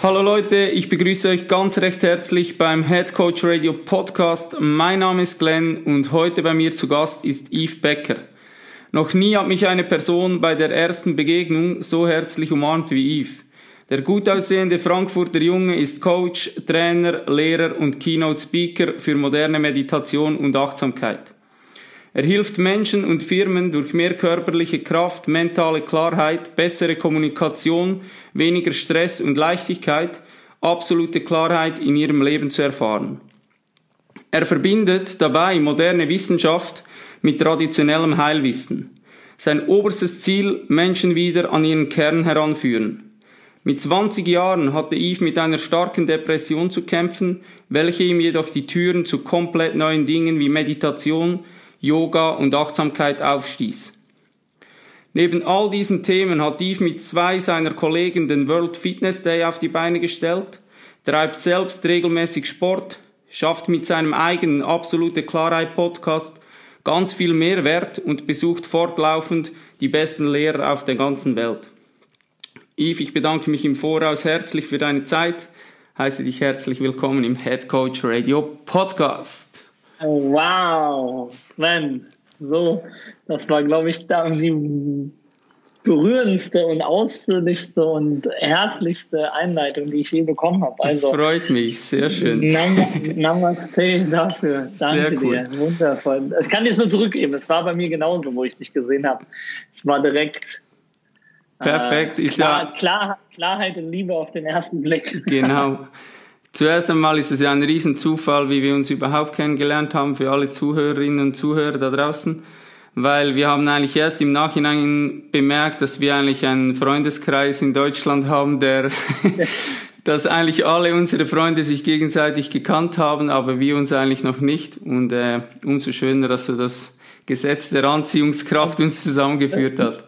Hallo Leute, ich begrüße euch ganz recht herzlich beim Head Coach Radio Podcast. Mein Name ist Glenn und heute bei mir zu Gast ist Yves Becker. Noch nie hat mich eine Person bei der ersten Begegnung so herzlich umarmt wie Yves. Der gut aussehende Frankfurter Junge ist Coach, Trainer, Lehrer und Keynote Speaker für moderne Meditation und Achtsamkeit. Er hilft Menschen und Firmen durch mehr körperliche Kraft, mentale Klarheit, bessere Kommunikation, weniger Stress und Leichtigkeit, absolute Klarheit in ihrem Leben zu erfahren. Er verbindet dabei moderne Wissenschaft mit traditionellem Heilwissen. Sein oberstes Ziel, Menschen wieder an ihren Kern heranführen. Mit 20 Jahren hatte Yves mit einer starken Depression zu kämpfen, welche ihm jedoch die Türen zu komplett neuen Dingen wie Meditation, Yoga und Achtsamkeit aufstieß. Neben all diesen Themen hat Yves mit zwei seiner Kollegen den World Fitness Day auf die Beine gestellt, treibt selbst regelmäßig Sport, schafft mit seinem eigenen Absolute Klarheit Podcast ganz viel Mehrwert und besucht fortlaufend die besten Lehrer auf der ganzen Welt. Yves, ich bedanke mich im Voraus herzlich für deine Zeit, heiße dich herzlich willkommen im Head Coach Radio Podcast. Oh, wow, man, so, das war, glaube ich, die berührendste und ausführlichste und herzlichste Einleitung, die ich je bekommen habe. Also, Freut mich, sehr schön. Namaste dafür. Danke sehr cool. dir. Wundervoll. Es kann jetzt nur zurückgeben. Es war bei mir genauso, wo ich dich gesehen habe. Es war direkt. Perfekt. Äh, klar, klar, Klarheit und Liebe auf den ersten Blick. Genau. Zuerst einmal ist es ja ein Riesenzufall, wie wir uns überhaupt kennengelernt haben für alle Zuhörerinnen und Zuhörer da draußen, weil wir haben eigentlich erst im Nachhinein bemerkt, dass wir eigentlich einen Freundeskreis in Deutschland haben, der dass eigentlich alle unsere Freunde sich gegenseitig gekannt haben, aber wir uns eigentlich noch nicht. Und äh, umso schöner, dass so das Gesetz der Anziehungskraft uns zusammengeführt hat.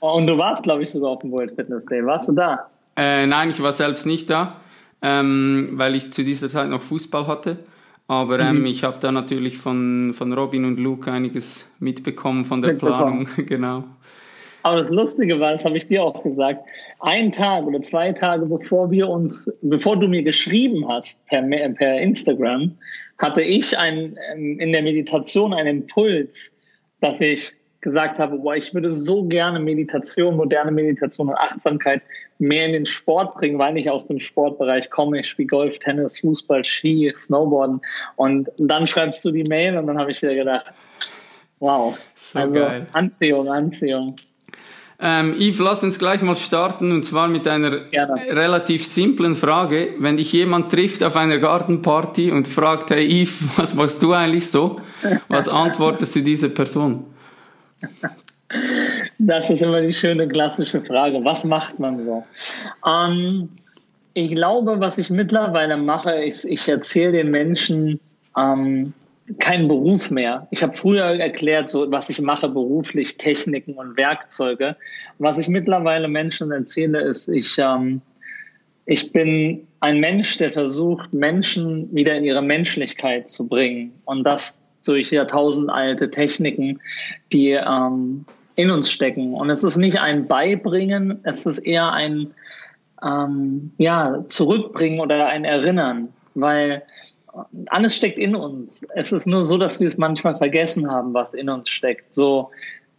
Und du warst, glaube ich, sogar auf dem World Fitness Day. Warst du da? Äh, nein, ich war selbst nicht da ähm, weil ich zu dieser Zeit noch Fußball hatte. Aber ähm, mhm. ich habe da natürlich von, von Robin und Luke einiges mitbekommen von der Planung. genau. Aber das Lustige war, das habe ich dir auch gesagt, ein Tag oder zwei Tage bevor wir uns, bevor du mir geschrieben hast per, per Instagram, hatte ich ein, ähm, in der Meditation einen Impuls, dass ich gesagt habe, boah, ich würde so gerne Meditation, moderne Meditation und Achtsamkeit mehr in den Sport bringen, weil ich aus dem Sportbereich komme. Ich spiele Golf, Tennis, Fußball, Ski, Snowboarden. Und dann schreibst du die Mail und dann habe ich wieder gedacht, wow. So also geil. Anziehung, Anziehung. Ähm, Yves, lass uns gleich mal starten und zwar mit einer Gerne. relativ simplen Frage. Wenn dich jemand trifft auf einer Gartenparty und fragt, hey Yves, was machst du eigentlich so? Was antwortest du dieser Person? Das ist immer die schöne klassische Frage. Was macht man so? Ähm, ich glaube, was ich mittlerweile mache, ist, ich erzähle den Menschen ähm, keinen Beruf mehr. Ich habe früher erklärt, so was ich mache beruflich, Techniken und Werkzeuge. Was ich mittlerweile Menschen erzähle, ist, ich, ähm, ich bin ein Mensch, der versucht, Menschen wieder in ihre Menschlichkeit zu bringen. Und das durch jahrtausendalte Techniken, die ähm, in uns stecken. Und es ist nicht ein Beibringen, es ist eher ein ähm, ja, Zurückbringen oder ein Erinnern, weil alles steckt in uns. Es ist nur so, dass wir es manchmal vergessen haben, was in uns steckt. So,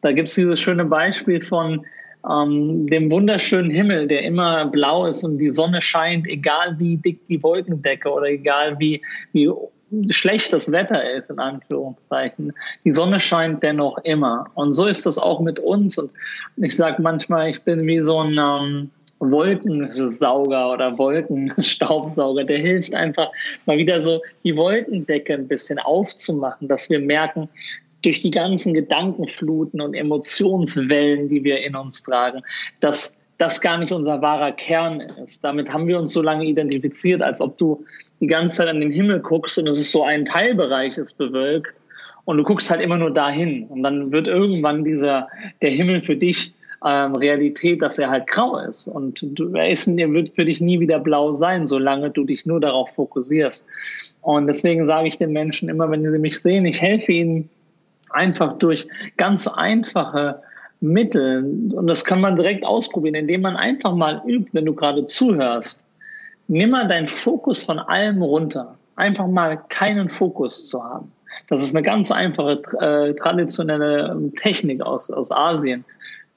da gibt es dieses schöne Beispiel von ähm, dem wunderschönen Himmel, der immer blau ist und die Sonne scheint, egal wie dick die Wolkendecke oder egal wie, wie schlechtes Wetter ist, in Anführungszeichen, die Sonne scheint dennoch immer. Und so ist das auch mit uns. Und ich sage manchmal, ich bin wie so ein ähm, Wolkensauger oder Wolkenstaubsauger, der hilft einfach mal wieder so die Wolkendecke ein bisschen aufzumachen, dass wir merken, durch die ganzen Gedankenfluten und Emotionswellen, die wir in uns tragen, dass das gar nicht unser wahrer Kern ist. Damit haben wir uns so lange identifiziert, als ob du die ganze Zeit an den Himmel guckst und es ist so ein Teilbereich ist bewölkt und du guckst halt immer nur dahin und dann wird irgendwann dieser der Himmel für dich ähm, Realität, dass er halt grau ist und du, er, ist, er wird für dich nie wieder blau sein, solange du dich nur darauf fokussierst. Und deswegen sage ich den Menschen immer, wenn sie mich sehen, ich helfe ihnen einfach durch ganz einfache Mittel und das kann man direkt ausprobieren, indem man einfach mal übt, wenn du gerade zuhörst. Nimm mal deinen Fokus von allem runter. Einfach mal keinen Fokus zu haben. Das ist eine ganz einfache äh, traditionelle ähm, Technik aus, aus Asien.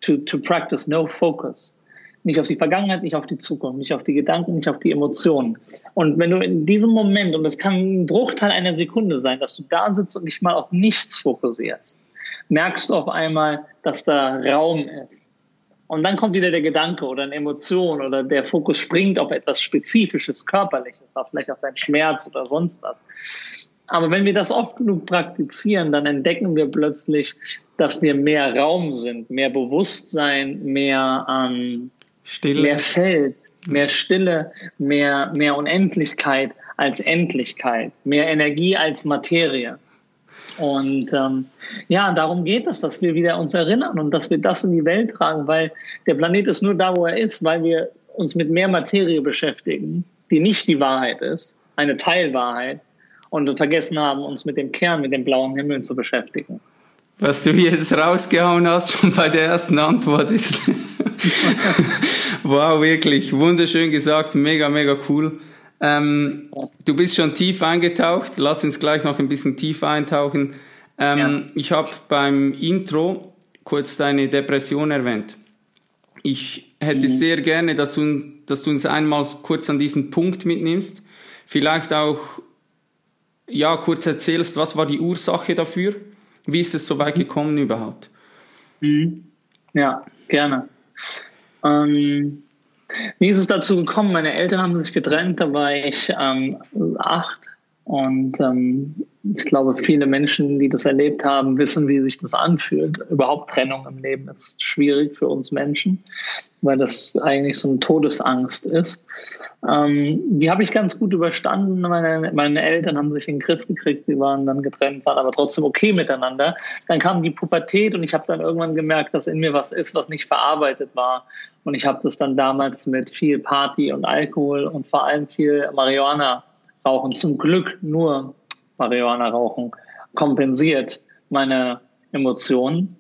To, to practice no focus. Nicht auf die Vergangenheit, nicht auf die Zukunft, nicht auf die Gedanken, nicht auf die Emotionen. Und wenn du in diesem Moment, und das kann ein Bruchteil einer Sekunde sein, dass du da sitzt und dich mal auf nichts fokussierst, merkst du auf einmal, dass da Raum ist. Und dann kommt wieder der Gedanke oder eine Emotion oder der Fokus springt auf etwas Spezifisches, Körperliches, auf vielleicht auf deinen Schmerz oder sonst was. Aber wenn wir das oft genug praktizieren, dann entdecken wir plötzlich, dass wir mehr Raum sind, mehr Bewusstsein, mehr, ähm, Stille. mehr Feld, mehr Stille, mehr, mehr Unendlichkeit als Endlichkeit, mehr Energie als Materie. Und ähm, ja, darum geht es, dass wir wieder uns erinnern und dass wir das in die Welt tragen, weil der Planet ist nur da, wo er ist, weil wir uns mit mehr Materie beschäftigen, die nicht die Wahrheit ist, eine Teilwahrheit, und vergessen haben, uns mit dem Kern, mit dem blauen Himmel zu beschäftigen. Was du jetzt rausgehauen hast, schon bei der ersten Antwort ist. wow, wirklich, wunderschön gesagt, mega, mega cool. Ähm, du bist schon tief eingetaucht, lass uns gleich noch ein bisschen tiefer eintauchen. Ähm, ja. Ich habe beim Intro kurz deine Depression erwähnt. Ich hätte mhm. sehr gerne, dass du, dass du uns einmal kurz an diesen Punkt mitnimmst. Vielleicht auch ja, kurz erzählst, was war die Ursache dafür? Wie ist es so weit gekommen überhaupt? Mhm. Ja, gerne. Ähm, wie ist es dazu gekommen? Meine Eltern haben sich getrennt, da war ich ähm, acht und ähm, ich glaube, viele Menschen, die das erlebt haben, wissen, wie sich das anfühlt. Überhaupt Trennung im Leben ist schwierig für uns Menschen, weil das eigentlich so eine Todesangst ist. Ähm, die habe ich ganz gut überstanden. Meine, meine Eltern haben sich in den Griff gekriegt, sie waren dann getrennt, waren aber trotzdem okay miteinander. Dann kam die Pubertät und ich habe dann irgendwann gemerkt, dass in mir was ist, was nicht verarbeitet war. Und ich habe das dann damals mit viel Party und Alkohol und vor allem viel Marihuana rauchen, zum Glück nur Marihuana rauchen, kompensiert meine Emotionen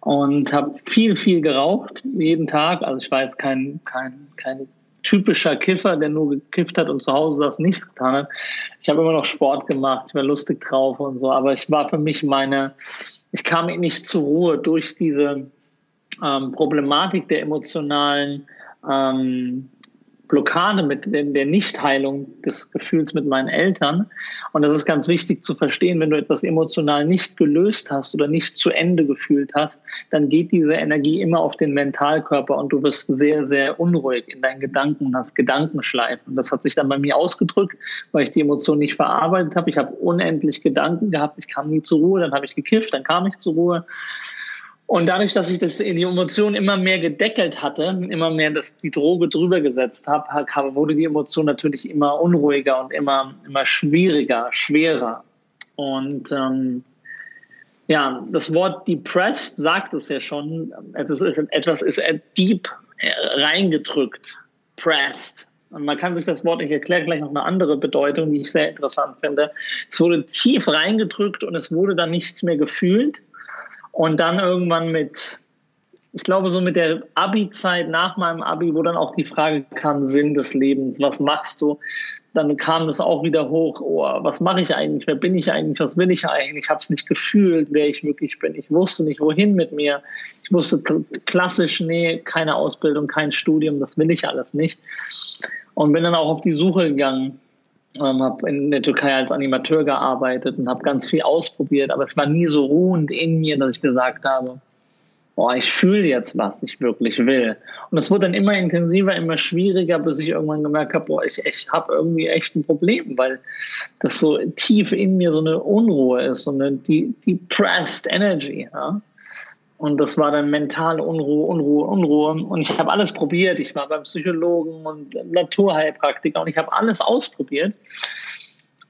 und habe viel, viel geraucht, jeden Tag. Also ich war jetzt kein, kein, kein typischer Kiffer, der nur gekifft hat und zu Hause das nicht getan hat. Ich habe immer noch Sport gemacht, ich war lustig drauf und so, aber ich war für mich meine, ich kam nicht zur Ruhe durch diese ähm, Problematik der emotionalen ähm, Blockade mit der Nichtheilung des Gefühls mit meinen Eltern. Und das ist ganz wichtig zu verstehen, wenn du etwas emotional nicht gelöst hast oder nicht zu Ende gefühlt hast, dann geht diese Energie immer auf den Mentalkörper und du wirst sehr, sehr unruhig in deinen Gedanken und hast Gedankenschleifen. Das hat sich dann bei mir ausgedrückt, weil ich die Emotion nicht verarbeitet habe. Ich habe unendlich Gedanken gehabt, ich kam nie zur Ruhe, dann habe ich gekifft, dann kam ich zur Ruhe. Und dadurch, dass ich das, die Emotion immer mehr gedeckelt hatte, immer mehr das, die Droge drüber gesetzt habe, wurde die Emotion natürlich immer unruhiger und immer, immer schwieriger, schwerer. Und ähm, ja, das Wort depressed sagt es ja schon. Also ist, etwas ist deep reingedrückt, pressed. Und man kann sich das Wort, ich erkläre gleich noch eine andere Bedeutung, die ich sehr interessant finde. Es wurde tief reingedrückt und es wurde dann nichts mehr gefühlt und dann irgendwann mit, ich glaube, so mit der Abi-Zeit nach meinem Abi, wo dann auch die Frage kam, Sinn des Lebens, was machst du? Dann kam das auch wieder hoch, oh, was mache ich eigentlich, wer bin ich eigentlich, was will ich eigentlich? Ich habe es nicht gefühlt, wer ich wirklich bin. Ich wusste nicht, wohin mit mir. Ich wusste klassisch, nee, keine Ausbildung, kein Studium, das will ich alles nicht. Und bin dann auch auf die Suche gegangen ähm, habe in der Türkei als Animateur gearbeitet und habe ganz viel ausprobiert, aber es war nie so ruhend in mir, dass ich gesagt habe, boah, ich fühle jetzt, was ich wirklich will. Und es wurde dann immer intensiver, immer schwieriger, bis ich irgendwann gemerkt habe, boah, ich, ich habe irgendwie echt ein Problem, weil das so tief in mir so eine Unruhe ist, so eine depressed Energy. Ja? Und das war dann mentale Unruhe, Unruhe, Unruhe. Und ich habe alles probiert. Ich war beim Psychologen und Naturheilpraktiker und ich habe alles ausprobiert.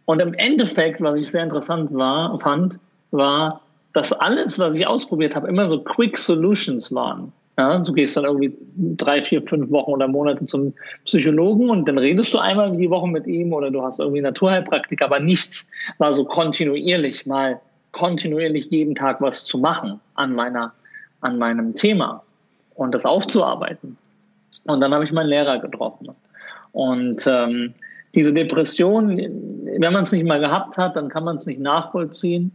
Und im Endeffekt, was ich sehr interessant war, fand, war, dass alles, was ich ausprobiert habe, immer so Quick Solutions waren. Ja, du gehst dann irgendwie drei, vier, fünf Wochen oder Monate zum Psychologen und dann redest du einmal die Woche mit ihm oder du hast irgendwie Naturheilpraktik, aber nichts war so kontinuierlich mal kontinuierlich jeden Tag was zu machen an meiner, an meinem Thema und das aufzuarbeiten. Und dann habe ich meinen Lehrer getroffen. Und ähm, diese Depression, wenn man es nicht mal gehabt hat, dann kann man es nicht nachvollziehen.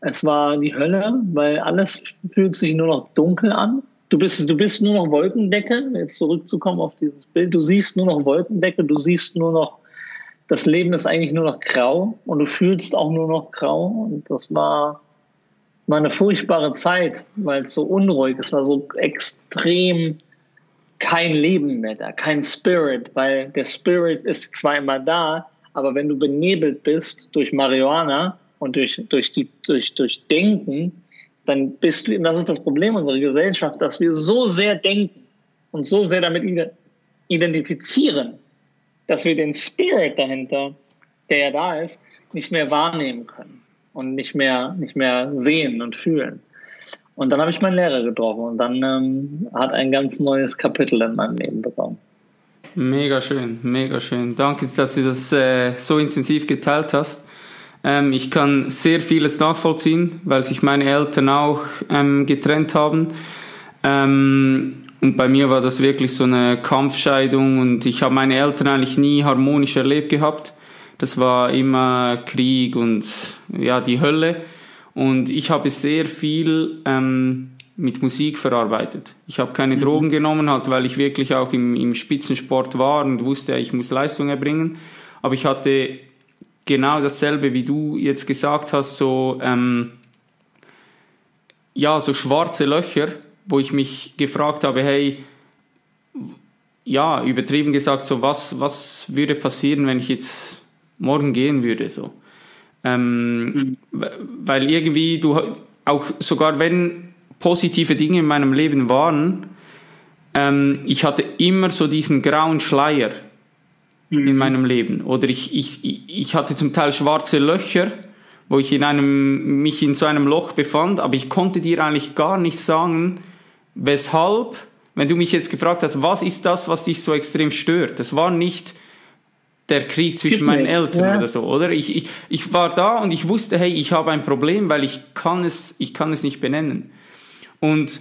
Es war die Hölle, weil alles fühlt sich nur noch dunkel an. Du bist, du bist nur noch Wolkendecke, jetzt zurückzukommen auf dieses Bild. Du siehst nur noch Wolkendecke, du siehst nur noch, das Leben ist eigentlich nur noch grau und du fühlst auch nur noch grau. Und das war, war eine furchtbare Zeit, weil es so unruhig ist, war so extrem kein Leben mehr da, kein Spirit, weil der Spirit ist zwar immer da, aber wenn du benebelt bist durch Marihuana und durch, durch, die, durch, durch Denken, dann bist du, das ist das Problem unserer Gesellschaft, dass wir so sehr denken und so sehr damit identifizieren, dass wir den Spirit dahinter, der ja da ist, nicht mehr wahrnehmen können und nicht mehr, nicht mehr sehen und fühlen. Und dann habe ich meinen Lehrer getroffen und dann ähm, hat ein ganz neues Kapitel in meinem Leben bekommen. Mega schön, mega schön. Danke, dass du das äh, so intensiv geteilt hast. Ähm, ich kann sehr vieles nachvollziehen, weil sich meine Eltern auch ähm, getrennt haben. Ähm, und bei mir war das wirklich so eine Kampfscheidung und ich habe meine Eltern eigentlich nie harmonisch erlebt gehabt. Das war immer Krieg und ja, die Hölle. Und ich habe sehr viel ähm, mit Musik verarbeitet. Ich habe keine mhm. Drogen genommen, halt, weil ich wirklich auch im, im Spitzensport war und wusste, ich muss Leistung erbringen. Aber ich hatte genau dasselbe, wie du jetzt gesagt hast, so, ähm, ja, so schwarze Löcher, wo ich mich gefragt habe, hey, ja, übertrieben gesagt, so was, was würde passieren, wenn ich jetzt morgen gehen würde, so. Ähm, mhm. Weil irgendwie du auch sogar wenn positive Dinge in meinem Leben waren, ähm, ich hatte immer so diesen grauen Schleier mhm. in meinem Leben. Oder ich, ich, ich hatte zum Teil schwarze Löcher, wo ich in einem, mich in so einem Loch befand, aber ich konnte dir eigentlich gar nicht sagen, weshalb, wenn du mich jetzt gefragt hast, was ist das, was dich so extrem stört? Das war nicht der Krieg zwischen meinen Eltern ja. oder so, oder? Ich, ich, ich war da und ich wusste, hey, ich habe ein Problem, weil ich kann es, ich kann es nicht benennen. Und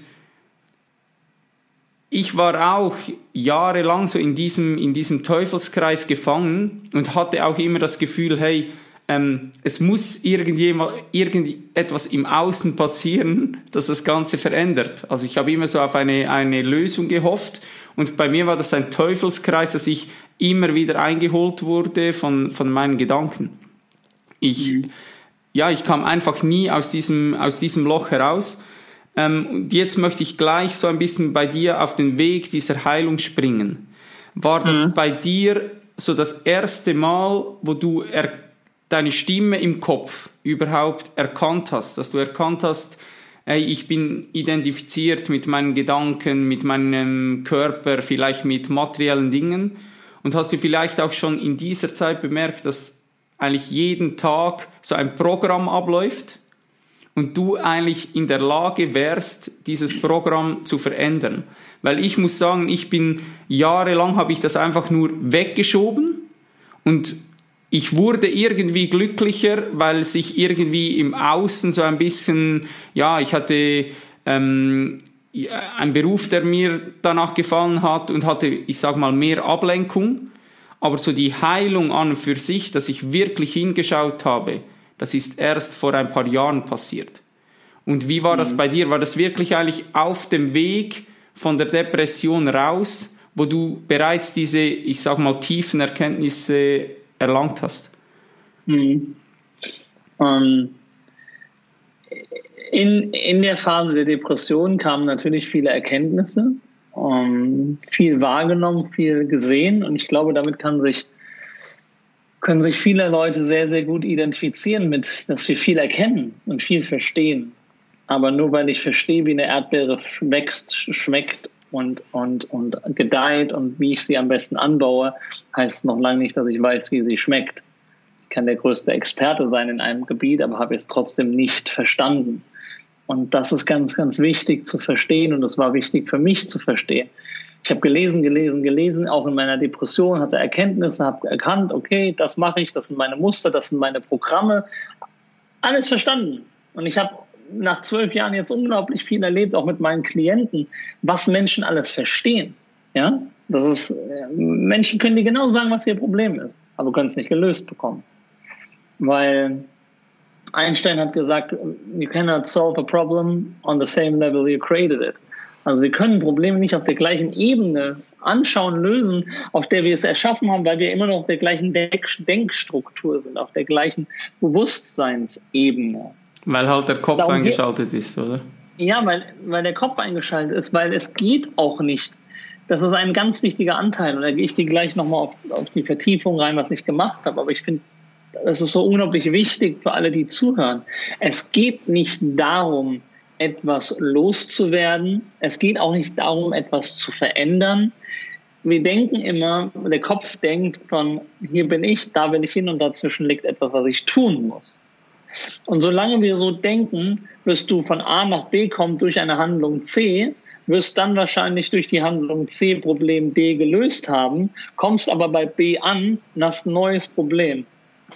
ich war auch jahrelang so in diesem, in diesem Teufelskreis gefangen und hatte auch immer das Gefühl, hey, ähm, es muss irgendjemand, irgendetwas im Außen passieren, das das Ganze verändert. Also ich habe immer so auf eine, eine Lösung gehofft und bei mir war das ein Teufelskreis, dass ich immer wieder eingeholt wurde von, von meinen Gedanken. Ich, mhm. ja, ich kam einfach nie aus diesem, aus diesem Loch heraus ähm, und jetzt möchte ich gleich so ein bisschen bei dir auf den Weg dieser Heilung springen. War das mhm. bei dir so das erste Mal, wo du er, deine Stimme im Kopf überhaupt erkannt hast, dass du erkannt hast, ey, ich bin identifiziert mit meinen Gedanken, mit meinem Körper, vielleicht mit materiellen Dingen und hast du vielleicht auch schon in dieser Zeit bemerkt, dass eigentlich jeden Tag so ein Programm abläuft, und du eigentlich in der Lage wärst, dieses Programm zu verändern. Weil ich muss sagen, ich bin jahrelang habe ich das einfach nur weggeschoben und ich wurde irgendwie glücklicher, weil sich irgendwie im Außen so ein bisschen, ja, ich hatte ähm, einen Beruf, der mir danach gefallen hat und hatte, ich sag mal, mehr Ablenkung. Aber so die Heilung an und für sich, dass ich wirklich hingeschaut habe, das ist erst vor ein paar Jahren passiert. Und wie war das mhm. bei dir? War das wirklich eigentlich auf dem Weg von der Depression raus, wo du bereits diese, ich sag mal, tiefen Erkenntnisse erlangt hast? Mhm. Ähm, in, in der Phase der Depression kamen natürlich viele Erkenntnisse, ähm, viel wahrgenommen, viel gesehen und ich glaube, damit kann sich können sich viele Leute sehr, sehr gut identifizieren mit, dass wir viel erkennen und viel verstehen. Aber nur weil ich verstehe, wie eine Erdbeere wächst, schmeckt und, und, und gedeiht und wie ich sie am besten anbaue, heißt noch lange nicht, dass ich weiß, wie sie schmeckt. Ich kann der größte Experte sein in einem Gebiet, aber habe es trotzdem nicht verstanden. Und das ist ganz, ganz wichtig zu verstehen und es war wichtig für mich zu verstehen. Ich habe gelesen, gelesen, gelesen, auch in meiner Depression, hatte Erkenntnisse, habe erkannt, okay, das mache ich, das sind meine Muster, das sind meine Programme. Alles verstanden. Und ich habe nach zwölf Jahren jetzt unglaublich viel erlebt, auch mit meinen Klienten, was Menschen alles verstehen. Ja, das ist, Menschen können dir genau sagen, was ihr Problem ist, aber können es nicht gelöst bekommen. Weil Einstein hat gesagt, you cannot solve a problem on the same level you created it. Also wir können Probleme nicht auf der gleichen Ebene anschauen, lösen, auf der wir es erschaffen haben, weil wir immer noch auf der gleichen Denkstruktur sind, auf der gleichen Bewusstseinsebene. Weil halt der Kopf Darum eingeschaltet ist, oder? Ja, weil, weil der Kopf eingeschaltet ist, weil es geht auch nicht. Das ist ein ganz wichtiger Anteil. Und da gehe ich dir gleich nochmal auf, auf die Vertiefung rein, was ich gemacht habe. Aber ich finde, das ist so unglaublich wichtig für alle, die zuhören. Es geht nicht darum, etwas loszuwerden. Es geht auch nicht darum, etwas zu verändern. Wir denken immer, der Kopf denkt von, hier bin ich, da will ich hin und dazwischen liegt etwas, was ich tun muss. Und solange wir so denken, wirst du von A nach B kommen durch eine Handlung C, wirst dann wahrscheinlich durch die Handlung C Problem D gelöst haben, kommst aber bei B an und hast ein neues Problem.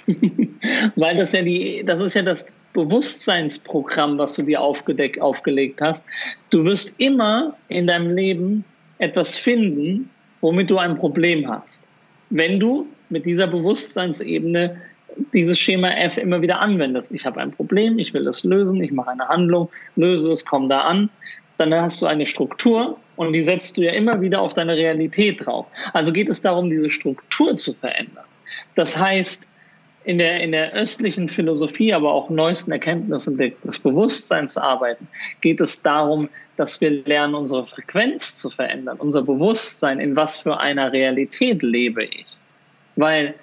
Weil das ja die, das ist ja das Bewusstseinsprogramm, was du dir aufgedeckt, aufgelegt hast. Du wirst immer in deinem Leben etwas finden, womit du ein Problem hast. Wenn du mit dieser Bewusstseinsebene dieses Schema F immer wieder anwendest. Ich habe ein Problem, ich will es lösen, ich mache eine Handlung, löse es, komme da an. Dann hast du eine Struktur und die setzt du ja immer wieder auf deine Realität drauf. Also geht es darum, diese Struktur zu verändern. Das heißt, in der, in der östlichen Philosophie, aber auch neuesten Erkenntnissen des Bewusstseins arbeiten, geht es darum, dass wir lernen, unsere Frequenz zu verändern, unser Bewusstsein, in was für einer Realität lebe ich. Weil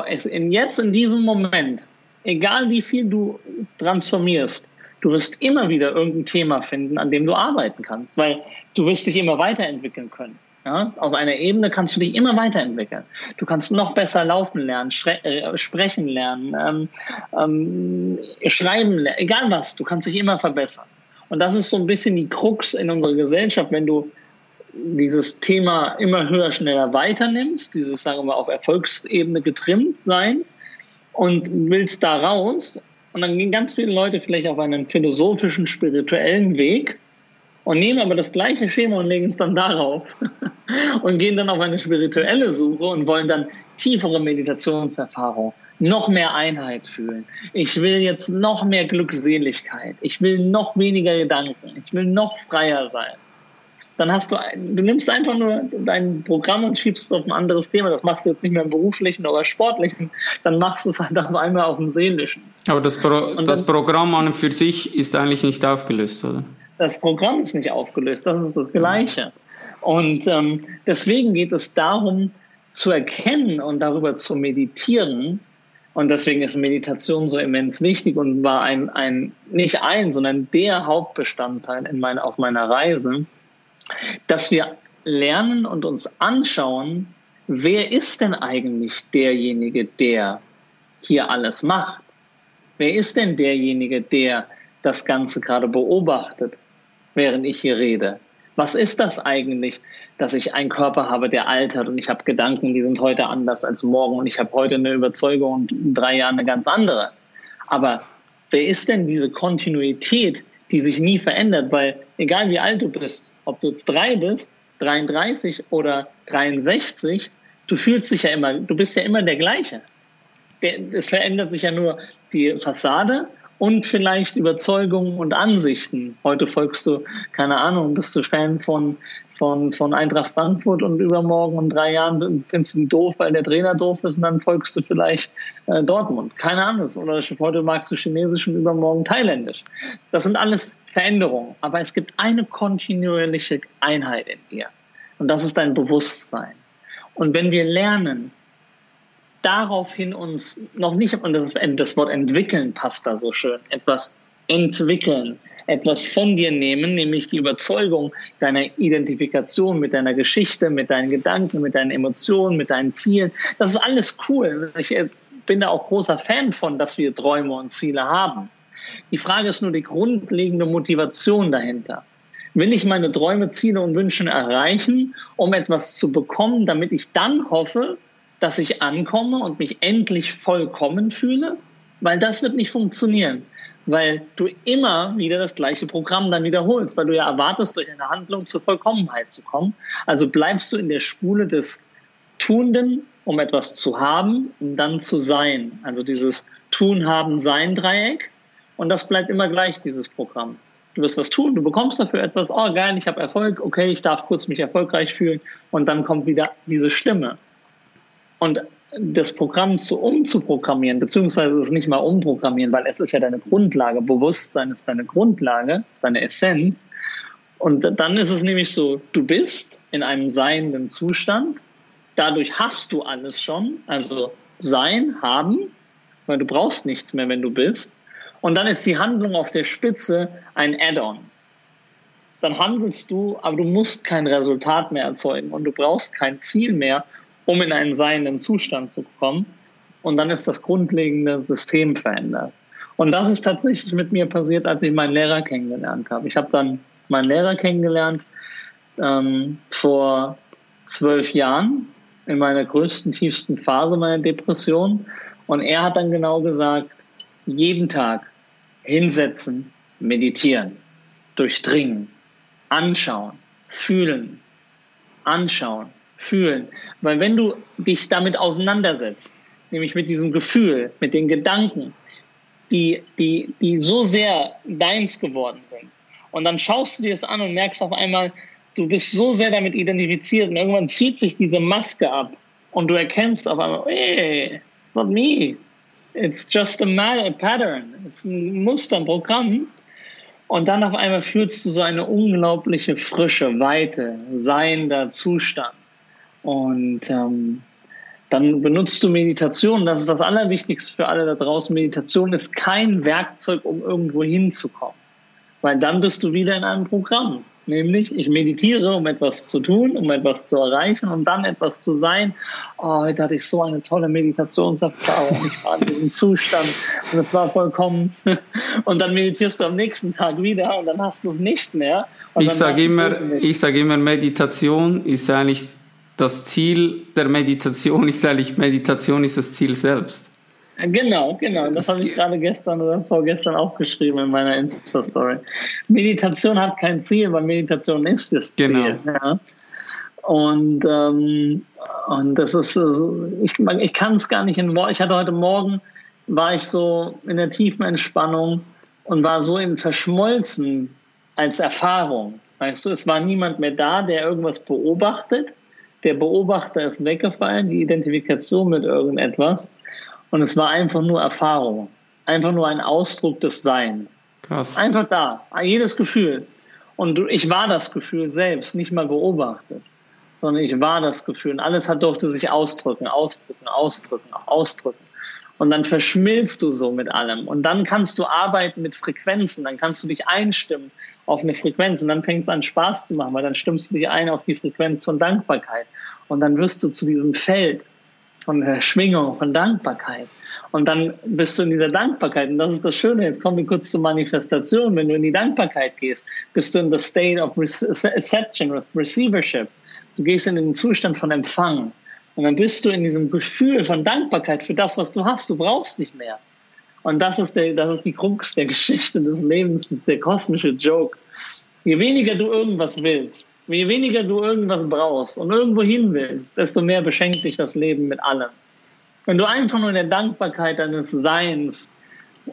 in jetzt in diesem Moment, egal wie viel du transformierst, du wirst immer wieder irgendein Thema finden, an dem du arbeiten kannst, weil du wirst dich immer weiterentwickeln können. Ja, auf einer Ebene kannst du dich immer weiterentwickeln. Du kannst noch besser laufen lernen, äh, sprechen lernen, ähm, ähm, schreiben lernen, egal was, du kannst dich immer verbessern. Und das ist so ein bisschen die Krux in unserer Gesellschaft, wenn du dieses Thema immer höher, schneller weiternimmst, dieses, sagen wir, auf Erfolgsebene getrimmt sein und willst da raus. Und dann gehen ganz viele Leute vielleicht auf einen philosophischen, spirituellen Weg und nehmen aber das gleiche Schema und legen es dann darauf und gehen dann auf eine spirituelle Suche und wollen dann tiefere Meditationserfahrung, noch mehr Einheit fühlen. Ich will jetzt noch mehr Glückseligkeit. Ich will noch weniger Gedanken. Ich will noch freier sein dann hast du, du nimmst einfach nur dein Programm und schiebst es auf ein anderes Thema. Das machst du jetzt nicht mehr im beruflichen oder sportlichen, dann machst du es halt auf einmal auf dem seelischen. Aber das, Pro, dann, das Programm an und für sich ist eigentlich nicht aufgelöst, oder? Das Programm ist nicht aufgelöst, das ist das Gleiche. Und ähm, deswegen geht es darum, zu erkennen und darüber zu meditieren. Und deswegen ist Meditation so immens wichtig und war ein, ein nicht ein, sondern der Hauptbestandteil in mein, auf meiner Reise dass wir lernen und uns anschauen, wer ist denn eigentlich derjenige, der hier alles macht? Wer ist denn derjenige, der das Ganze gerade beobachtet, während ich hier rede? Was ist das eigentlich, dass ich einen Körper habe, der altert und ich habe Gedanken, die sind heute anders als morgen und ich habe heute eine Überzeugung und in drei Jahren eine ganz andere. Aber wer ist denn diese Kontinuität, die sich nie verändert? Weil egal wie alt du bist, ob du jetzt drei bist, 33 oder 63, du fühlst dich ja immer, du bist ja immer der gleiche. Es verändert sich ja nur die Fassade und vielleicht Überzeugungen und Ansichten. Heute folgst du, keine Ahnung, bist du Fan von von, von Eintracht Frankfurt und übermorgen in drei Jahren findest du ihn doof, weil der Trainer doof ist und dann folgst du vielleicht äh, Dortmund. Keine Ahnung. Oder heute magst du Chinesisch und übermorgen Thailändisch. Das sind alles Veränderungen. Aber es gibt eine kontinuierliche Einheit in dir. Und das ist dein Bewusstsein. Und wenn wir lernen, daraufhin uns noch nicht, und das, ist, das Wort entwickeln passt da so schön, etwas entwickeln, etwas von dir nehmen, nämlich die Überzeugung deiner Identifikation mit deiner Geschichte, mit deinen Gedanken, mit deinen Emotionen, mit deinen Zielen. Das ist alles cool. Ich äh, bin da auch großer Fan von, dass wir Träume und Ziele haben. Die Frage ist nur die grundlegende Motivation dahinter. Will ich meine Träume, Ziele und Wünsche erreichen, um etwas zu bekommen, damit ich dann hoffe, dass ich ankomme und mich endlich vollkommen fühle? Weil das wird nicht funktionieren, weil du immer wieder das gleiche Programm dann wiederholst, weil du ja erwartest, durch eine Handlung zur Vollkommenheit zu kommen. Also bleibst du in der Spule des Tuenden, um etwas zu haben, um dann zu sein. Also dieses Tun, Haben, Sein Dreieck. Und das bleibt immer gleich, dieses Programm. Du wirst was tun, du bekommst dafür etwas, oh geil, ich habe Erfolg, okay, ich darf kurz mich erfolgreich fühlen und dann kommt wieder diese Stimme. Und das Programm zu umzuprogrammieren, beziehungsweise es nicht mal umprogrammieren, weil es ist ja deine Grundlage, Bewusstsein ist deine Grundlage, ist deine Essenz. Und dann ist es nämlich so, du bist in einem seienden Zustand, dadurch hast du alles schon, also sein, haben, weil du brauchst nichts mehr, wenn du bist. Und dann ist die Handlung auf der Spitze ein Add-on. Dann handelst du, aber du musst kein Resultat mehr erzeugen und du brauchst kein Ziel mehr, um in einen seienden Zustand zu kommen. Und dann ist das grundlegende System verändert. Und das ist tatsächlich mit mir passiert, als ich meinen Lehrer kennengelernt habe. Ich habe dann meinen Lehrer kennengelernt ähm, vor zwölf Jahren in meiner größten, tiefsten Phase meiner Depression. Und er hat dann genau gesagt, jeden Tag hinsetzen, meditieren, durchdringen, anschauen, fühlen, anschauen, fühlen. Weil wenn du dich damit auseinandersetzt, nämlich mit diesem Gefühl, mit den Gedanken, die, die, die so sehr deins geworden sind, und dann schaust du dir das an und merkst auf einmal, du bist so sehr damit identifiziert und irgendwann zieht sich diese Maske ab und du erkennst auf einmal, hey, it's not me, It's just a, a pattern. It's ein Muster, ein Programm. Und dann auf einmal fühlst du so eine unglaubliche Frische, Weite, seiender Zustand. Und ähm, dann benutzt du Meditation. Das ist das Allerwichtigste für alle da draußen. Meditation ist kein Werkzeug, um irgendwo hinzukommen. Weil dann bist du wieder in einem Programm. Nämlich, ich meditiere, um etwas zu tun, um etwas zu erreichen, um dann etwas zu sein. Oh, heute hatte ich so eine tolle Meditationserfahrung. Ich war in diesem Zustand und es war vollkommen. Und dann meditierst du am nächsten Tag wieder und dann hast du es nicht mehr. Und ich sage immer, ich sage immer, Meditation ist eigentlich das Ziel der Meditation ist eigentlich Meditation ist das Ziel selbst. Genau, genau. Das habe ich gerade gestern oder vorgestern auch geschrieben in meiner Insta-Story. Meditation hat kein Ziel, weil Meditation ist das Ziel. Genau. Ja. Und, ähm, und das ist, ich, ich kann es gar nicht in Worten. Ich hatte heute Morgen, war ich so in der tiefen Entspannung und war so in verschmolzen als Erfahrung. Weißt du, es war niemand mehr da, der irgendwas beobachtet. Der Beobachter ist weggefallen, die Identifikation mit irgendetwas. Und es war einfach nur Erfahrung. Einfach nur ein Ausdruck des Seins. Krass. Einfach da. Jedes Gefühl. Und ich war das Gefühl selbst, nicht mal beobachtet, sondern ich war das Gefühl. Und alles hat durfte sich ausdrücken, ausdrücken, ausdrücken, ausdrücken. Und dann verschmilzt du so mit allem. Und dann kannst du arbeiten mit Frequenzen. Dann kannst du dich einstimmen auf eine Frequenz. Und dann fängt es an Spaß zu machen, weil dann stimmst du dich ein auf die Frequenz von Dankbarkeit. Und dann wirst du zu diesem Feld, von der Schwingung, von Dankbarkeit. Und dann bist du in dieser Dankbarkeit. Und das ist das Schöne. Jetzt kommen wir kurz zur Manifestation. Wenn du in die Dankbarkeit gehst, bist du in the state of reception, receivership. Du gehst in den Zustand von Empfang. Und dann bist du in diesem Gefühl von Dankbarkeit für das, was du hast. Du brauchst nicht mehr. Und das ist, der, das ist die Krux der Geschichte des Lebens, das ist der kosmische Joke. Je weniger du irgendwas willst, Je weniger du irgendwas brauchst und irgendwo hin willst, desto mehr beschenkt sich das Leben mit allem. Wenn du einfach nur in der Dankbarkeit deines Seins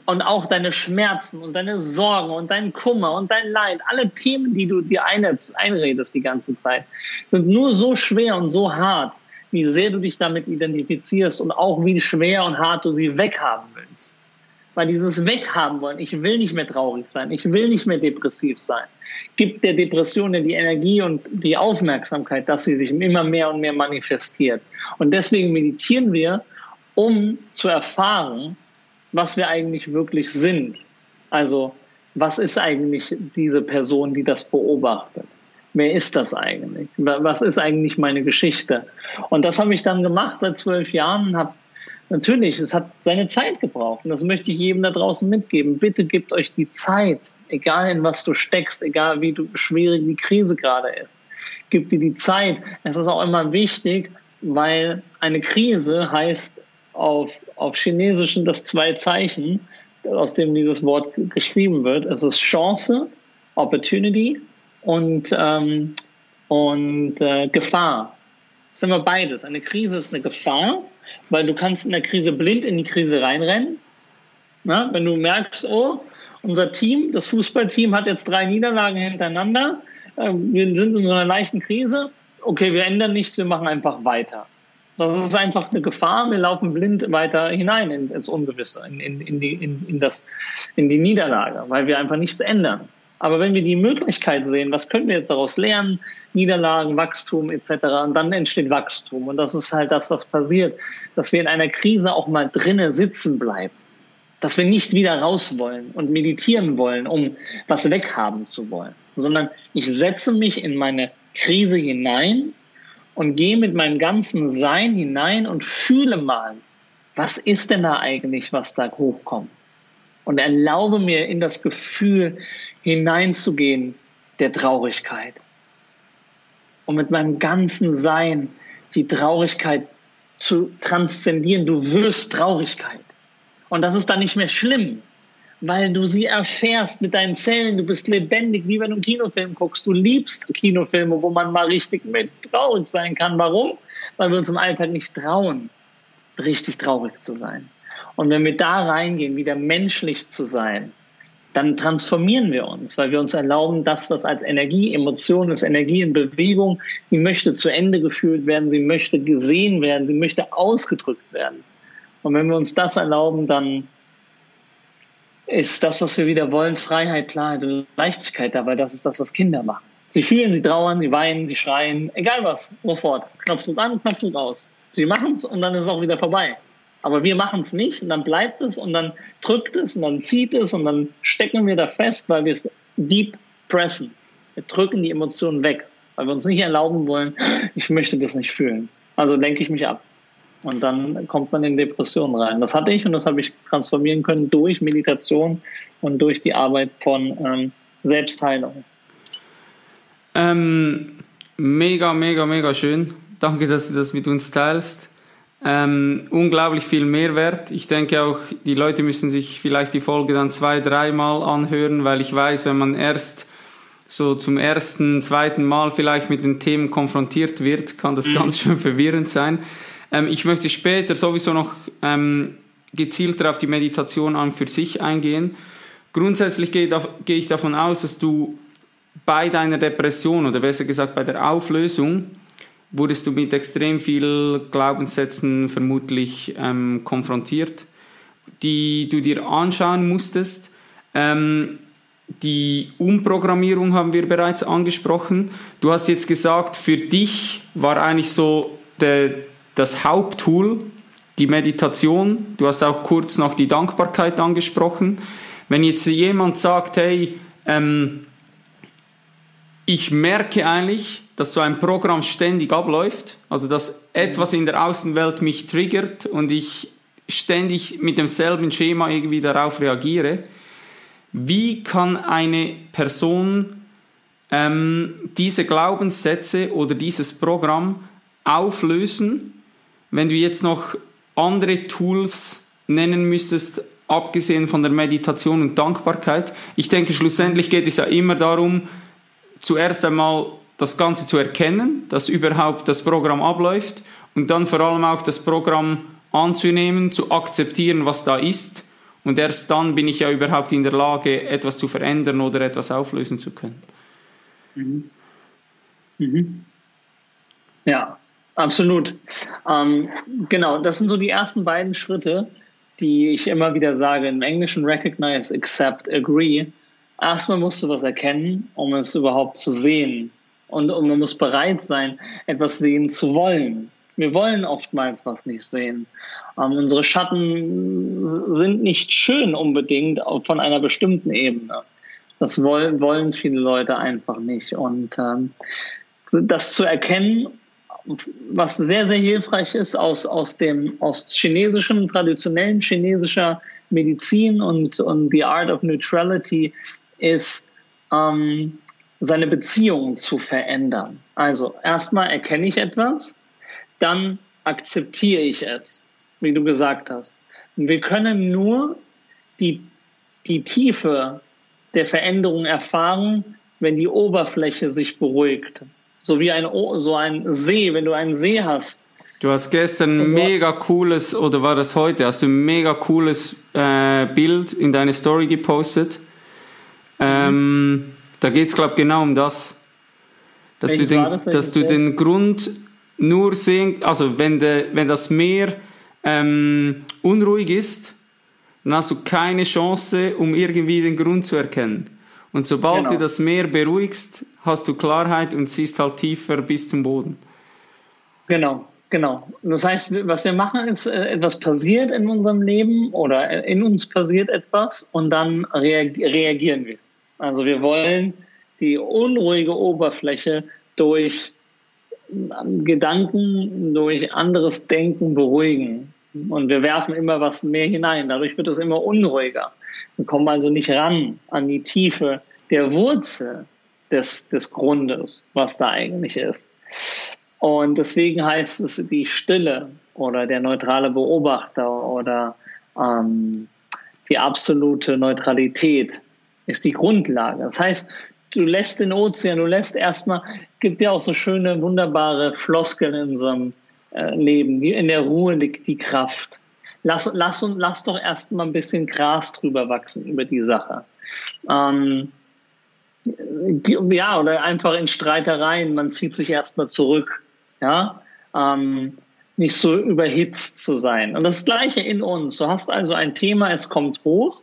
und auch deine Schmerzen und deine Sorgen und dein Kummer und dein Leid, alle Themen, die du dir einredest die ganze Zeit, sind nur so schwer und so hart, wie sehr du dich damit identifizierst und auch wie schwer und hart du sie weghaben willst. Weil dieses Weghaben wollen, ich will nicht mehr traurig sein, ich will nicht mehr depressiv sein, gibt der Depression die Energie und die Aufmerksamkeit, dass sie sich immer mehr und mehr manifestiert. Und deswegen meditieren wir, um zu erfahren, was wir eigentlich wirklich sind. Also was ist eigentlich diese Person, die das beobachtet? Wer ist das eigentlich? Was ist eigentlich meine Geschichte? Und das habe ich dann gemacht seit zwölf Jahren. Habe natürlich, es hat seine Zeit gebraucht. Und das möchte ich jedem da draußen mitgeben. Bitte gebt euch die Zeit, egal in was du steckst, egal wie du, schwierig die Krise gerade ist. Gib dir die Zeit. Es ist auch immer wichtig, weil eine Krise heißt auf, auf Chinesischen das zwei Zeichen, aus dem dieses Wort geschrieben wird. Es ist Chance, Opportunity und, ähm, und äh, Gefahr. Das ist immer beides. Eine Krise ist eine Gefahr, weil du kannst in der Krise blind in die Krise reinrennen. Ja, wenn du merkst, oh, unser Team, das Fußballteam hat jetzt drei Niederlagen hintereinander, äh, wir sind in so einer leichten Krise, okay, wir ändern nichts, wir machen einfach weiter. Das ist einfach eine Gefahr. Wir laufen blind weiter hinein ins Ungewisse, in, in, in, die, in, in, das, in die Niederlage, weil wir einfach nichts ändern. Aber wenn wir die Möglichkeit sehen, was können wir jetzt daraus lernen, Niederlagen, Wachstum etc., und dann entsteht Wachstum. Und das ist halt das, was passiert, dass wir in einer Krise auch mal drinnen sitzen bleiben. Dass wir nicht wieder raus wollen und meditieren wollen, um was weghaben zu wollen, sondern ich setze mich in meine Krise hinein und gehe mit meinem ganzen Sein hinein und fühle mal, was ist denn da eigentlich, was da hochkommt? Und erlaube mir in das Gefühl hineinzugehen der Traurigkeit. Und mit meinem ganzen Sein die Traurigkeit zu transzendieren. Du wirst Traurigkeit. Und das ist dann nicht mehr schlimm, weil du sie erfährst mit deinen Zellen. Du bist lebendig, wie wenn du einen Kinofilm guckst. Du liebst Kinofilme, wo man mal richtig mit traurig sein kann. Warum? Weil wir uns im Alltag nicht trauen, richtig traurig zu sein. Und wenn wir da reingehen, wieder menschlich zu sein, dann transformieren wir uns, weil wir uns erlauben, das, was als Energie, Emotion ist, Energie in Bewegung, die möchte zu Ende geführt werden, sie möchte gesehen werden, sie möchte ausgedrückt werden. Und wenn wir uns das erlauben, dann ist das, was wir wieder wollen, Freiheit, Klarheit und Leichtigkeit da, weil das ist das, was Kinder machen. Sie fühlen, sie trauern, sie weinen, sie schreien, egal was, sofort. Knopfdruck an, Knopfdruck aus. Sie machen es und dann ist es auch wieder vorbei. Aber wir machen es nicht und dann bleibt es und dann drückt es und dann zieht es und dann stecken wir da fest, weil wir es deep pressen. Wir drücken die Emotionen weg, weil wir uns nicht erlauben wollen, ich möchte das nicht fühlen. Also lenke ich mich ab. Und dann kommt man in Depressionen rein. Das hatte ich und das habe ich transformieren können durch Meditation und durch die Arbeit von ähm, Selbstheilung. Ähm, mega, mega, mega schön. Danke, dass du das mit uns teilst. Ähm, unglaublich viel Mehrwert. Ich denke auch, die Leute müssen sich vielleicht die Folge dann zwei, dreimal anhören, weil ich weiß, wenn man erst so zum ersten, zweiten Mal vielleicht mit den Themen konfrontiert wird, kann das mhm. ganz schön verwirrend sein. Ähm, ich möchte später sowieso noch ähm, gezielter auf die Meditation an für sich eingehen. Grundsätzlich gehe, gehe ich davon aus, dass du bei deiner Depression oder besser gesagt bei der Auflösung wurdest du mit extrem viel Glaubenssätzen vermutlich ähm, konfrontiert, die du dir anschauen musstest. Ähm, die Umprogrammierung haben wir bereits angesprochen. Du hast jetzt gesagt, für dich war eigentlich so der, das Haupttool die Meditation. Du hast auch kurz noch die Dankbarkeit angesprochen. Wenn jetzt jemand sagt, hey, ähm, ich merke eigentlich, dass so ein Programm ständig abläuft, also dass etwas in der Außenwelt mich triggert und ich ständig mit demselben Schema irgendwie darauf reagiere. Wie kann eine Person ähm, diese Glaubenssätze oder dieses Programm auflösen, wenn du jetzt noch andere Tools nennen müsstest, abgesehen von der Meditation und Dankbarkeit? Ich denke, schlussendlich geht es ja immer darum, zuerst einmal das Ganze zu erkennen, dass überhaupt das Programm abläuft und dann vor allem auch das Programm anzunehmen, zu akzeptieren, was da ist. Und erst dann bin ich ja überhaupt in der Lage, etwas zu verändern oder etwas auflösen zu können. Mhm. Mhm. Ja, absolut. Ähm, genau, das sind so die ersten beiden Schritte, die ich immer wieder sage. Im Englischen recognize, accept, agree. Erstmal musst du was erkennen, um es überhaupt zu sehen. Und, und man muss bereit sein, etwas sehen zu wollen. Wir wollen oftmals was nicht sehen. Ähm, unsere Schatten sind nicht schön unbedingt von einer bestimmten Ebene. Das wollen, wollen viele Leute einfach nicht. Und ähm, das zu erkennen, was sehr, sehr hilfreich ist aus, aus dem aus chinesischem, traditionellen chinesischer Medizin und, und The Art of Neutrality, ist, ähm, seine Beziehung zu verändern. Also erstmal erkenne ich etwas, dann akzeptiere ich es, wie du gesagt hast. Und wir können nur die, die Tiefe der Veränderung erfahren, wenn die Oberfläche sich beruhigt. So wie ein, so ein See, wenn du einen See hast. Du hast gestern ein mega cooles, oder war das heute, hast du ein mega cooles äh, Bild in deine Story gepostet. Ähm, da geht es, glaube ich, genau um das. Dass, du den, das, dass du den Grund nur sehen, also wenn, de, wenn das Meer ähm, unruhig ist, dann hast du keine Chance, um irgendwie den Grund zu erkennen. Und sobald genau. du das Meer beruhigst, hast du Klarheit und siehst halt tiefer bis zum Boden. Genau, genau. Das heißt, was wir machen, ist, äh, etwas passiert in unserem Leben oder in uns passiert etwas und dann reagieren wir. Also wir wollen die unruhige Oberfläche durch Gedanken, durch anderes Denken beruhigen. Und wir werfen immer was mehr hinein. Dadurch wird es immer unruhiger. Wir kommen also nicht ran an die Tiefe der Wurzel des, des Grundes, was da eigentlich ist. Und deswegen heißt es die Stille oder der neutrale Beobachter oder ähm, die absolute Neutralität ist die Grundlage. Das heißt, du lässt den Ozean, du lässt erstmal, gibt ja auch so schöne, wunderbare Floskeln in unserem äh, Leben. In der Ruhe liegt die Kraft. Lass, lass, lass doch erstmal ein bisschen Gras drüber wachsen über die Sache. Ähm, ja, oder einfach in Streitereien, man zieht sich erstmal zurück. Ja, ähm, nicht so überhitzt zu sein. Und das Gleiche in uns. Du hast also ein Thema, es kommt hoch.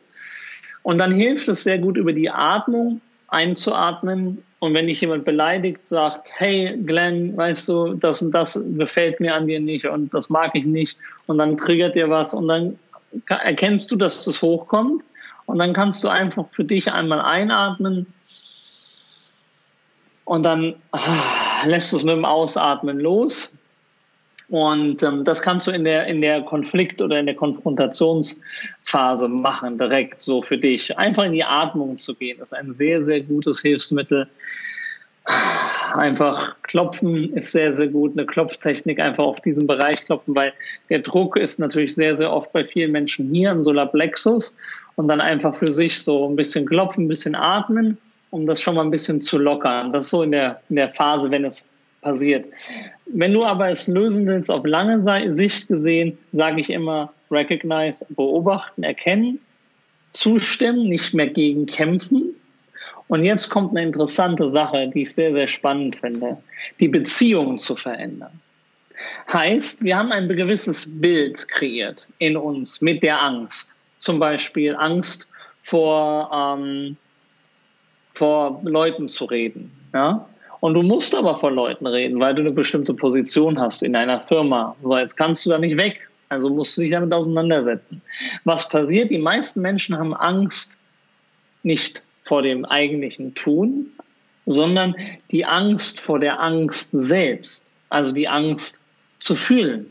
Und dann hilft es sehr gut über die Atmung einzuatmen. Und wenn dich jemand beleidigt, sagt, hey Glenn, weißt du, das und das gefällt mir an dir nicht und das mag ich nicht. Und dann triggert dir was und dann erkennst du, dass das hochkommt. Und dann kannst du einfach für dich einmal einatmen und dann ah, lässt du es mit dem Ausatmen los. Und ähm, das kannst du in der, in der Konflikt- oder in der Konfrontationsphase machen, direkt so für dich. Einfach in die Atmung zu gehen, ist ein sehr, sehr gutes Hilfsmittel. Einfach klopfen ist sehr, sehr gut. Eine Klopftechnik einfach auf diesen Bereich klopfen, weil der Druck ist natürlich sehr, sehr oft bei vielen Menschen hier im Solarplexus und dann einfach für sich so ein bisschen klopfen, ein bisschen atmen, um das schon mal ein bisschen zu lockern. Das ist so in der, in der Phase, wenn es passiert. Wenn du aber es lösen willst auf lange Sicht gesehen, sage ich immer, recognize, beobachten, erkennen, zustimmen, nicht mehr gegen kämpfen. Und jetzt kommt eine interessante Sache, die ich sehr, sehr spannend finde. Die Beziehung zu verändern. Heißt, wir haben ein gewisses Bild kreiert in uns mit der Angst. Zum Beispiel Angst vor, ähm, vor Leuten zu reden. Ja? Und du musst aber vor Leuten reden, weil du eine bestimmte Position hast in einer Firma. So, jetzt kannst du da nicht weg. Also musst du dich damit auseinandersetzen. Was passiert? Die meisten Menschen haben Angst nicht vor dem eigentlichen Tun, sondern die Angst vor der Angst selbst. Also die Angst zu fühlen.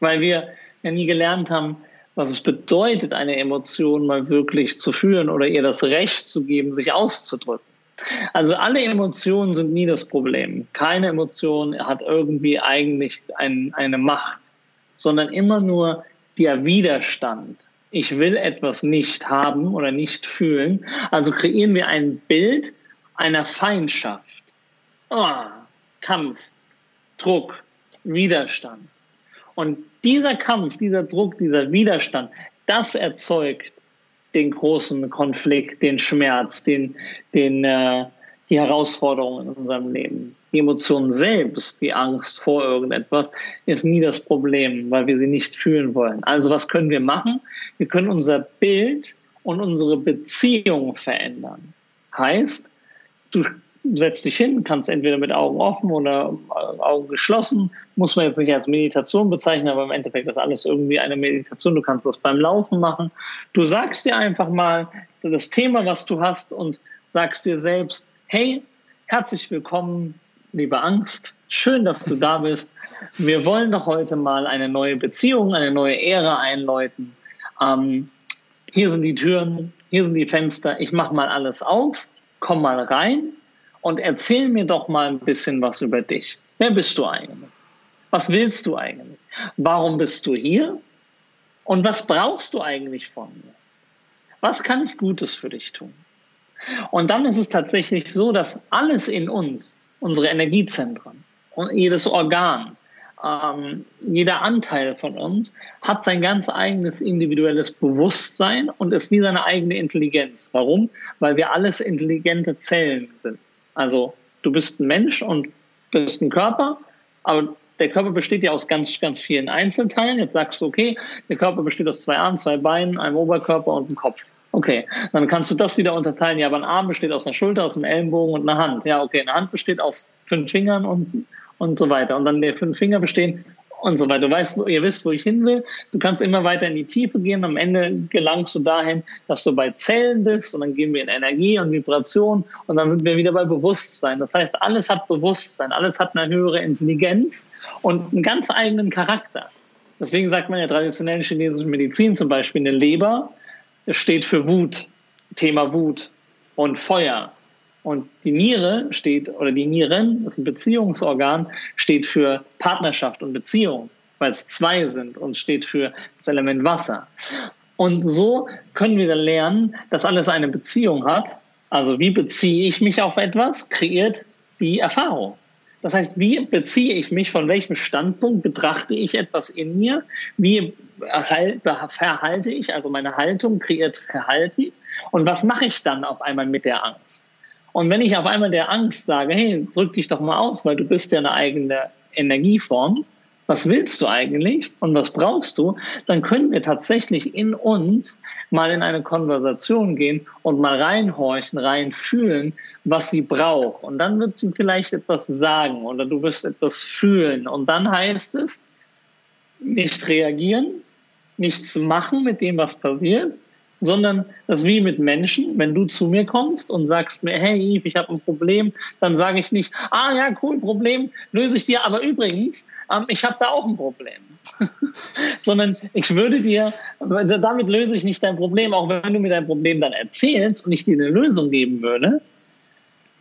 Weil wir ja nie gelernt haben, was es bedeutet, eine Emotion mal wirklich zu fühlen oder ihr das Recht zu geben, sich auszudrücken. Also alle Emotionen sind nie das Problem. Keine Emotion hat irgendwie eigentlich ein, eine Macht, sondern immer nur der Widerstand. Ich will etwas nicht haben oder nicht fühlen. Also kreieren wir ein Bild einer Feindschaft. Oh, Kampf, Druck, Widerstand. Und dieser Kampf, dieser Druck, dieser Widerstand, das erzeugt den großen Konflikt, den Schmerz, den, den, äh, die Herausforderungen in unserem Leben. Die Emotion selbst, die Angst vor irgendetwas, ist nie das Problem, weil wir sie nicht fühlen wollen. Also was können wir machen? Wir können unser Bild und unsere Beziehung verändern. Heißt, du setzt dich hin, kannst entweder mit Augen offen oder Augen geschlossen. Muss man jetzt nicht als Meditation bezeichnen, aber im Endeffekt ist alles irgendwie eine Meditation. Du kannst das beim Laufen machen. Du sagst dir einfach mal das Thema, was du hast und sagst dir selbst, hey, herzlich willkommen, liebe Angst. Schön, dass du da bist. Wir wollen doch heute mal eine neue Beziehung, eine neue Ära einläuten. Ähm, hier sind die Türen, hier sind die Fenster. Ich mache mal alles auf, komm mal rein und erzähl mir doch mal ein bisschen was über dich. Wer bist du eigentlich? Was willst du eigentlich? Warum bist du hier? Und was brauchst du eigentlich von mir? Was kann ich Gutes für dich tun? Und dann ist es tatsächlich so, dass alles in uns, unsere Energiezentren und jedes Organ, ähm, jeder Anteil von uns hat sein ganz eigenes individuelles Bewusstsein und ist wie seine eigene Intelligenz. Warum? Weil wir alles intelligente Zellen sind. Also du bist ein Mensch und bist ein Körper, aber der Körper besteht ja aus ganz, ganz vielen Einzelteilen. Jetzt sagst du, okay, der Körper besteht aus zwei Armen, zwei Beinen, einem Oberkörper und einem Kopf. Okay, dann kannst du das wieder unterteilen. Ja, aber ein Arm besteht aus einer Schulter, aus einem Ellenbogen und einer Hand. Ja, okay, eine Hand besteht aus fünf Fingern und, und so weiter. Und dann die fünf Finger bestehen und so weiter. Du weißt, ihr wisst, wo ich hin will. Du kannst immer weiter in die Tiefe gehen. Am Ende gelangst du dahin, dass du bei Zellen bist und dann gehen wir in Energie und Vibration und dann sind wir wieder bei Bewusstsein. Das heißt, alles hat Bewusstsein, alles hat eine höhere Intelligenz und einen ganz eigenen Charakter. Deswegen sagt man ja traditionellen chinesischen Medizin zum Beispiel eine Leber steht für Wut, Thema Wut und Feuer. Und die Niere steht, oder die Nieren, das ist ein Beziehungsorgan, steht für Partnerschaft und Beziehung, weil es zwei sind und steht für das Element Wasser. Und so können wir dann lernen, dass alles eine Beziehung hat. Also wie beziehe ich mich auf etwas, kreiert die Erfahrung. Das heißt, wie beziehe ich mich, von welchem Standpunkt betrachte ich etwas in mir, wie verhalte ich, also meine Haltung kreiert Verhalten und was mache ich dann auf einmal mit der Angst? Und wenn ich auf einmal der Angst sage, hey, drück dich doch mal aus, weil du bist ja eine eigene Energieform, was willst du eigentlich und was brauchst du, dann können wir tatsächlich in uns mal in eine Konversation gehen und mal reinhorchen, reinfühlen, was sie braucht. Und dann wird sie vielleicht etwas sagen oder du wirst etwas fühlen. Und dann heißt es, nicht reagieren, nichts machen mit dem, was passiert, sondern das wie mit Menschen. Wenn du zu mir kommst und sagst mir, hey Yves, ich habe ein Problem, dann sage ich nicht, ah ja, cool, Problem, löse ich dir. Aber übrigens, ähm, ich habe da auch ein Problem. sondern ich würde dir, damit löse ich nicht dein Problem, auch wenn du mir dein Problem dann erzählst und ich dir eine Lösung geben würde,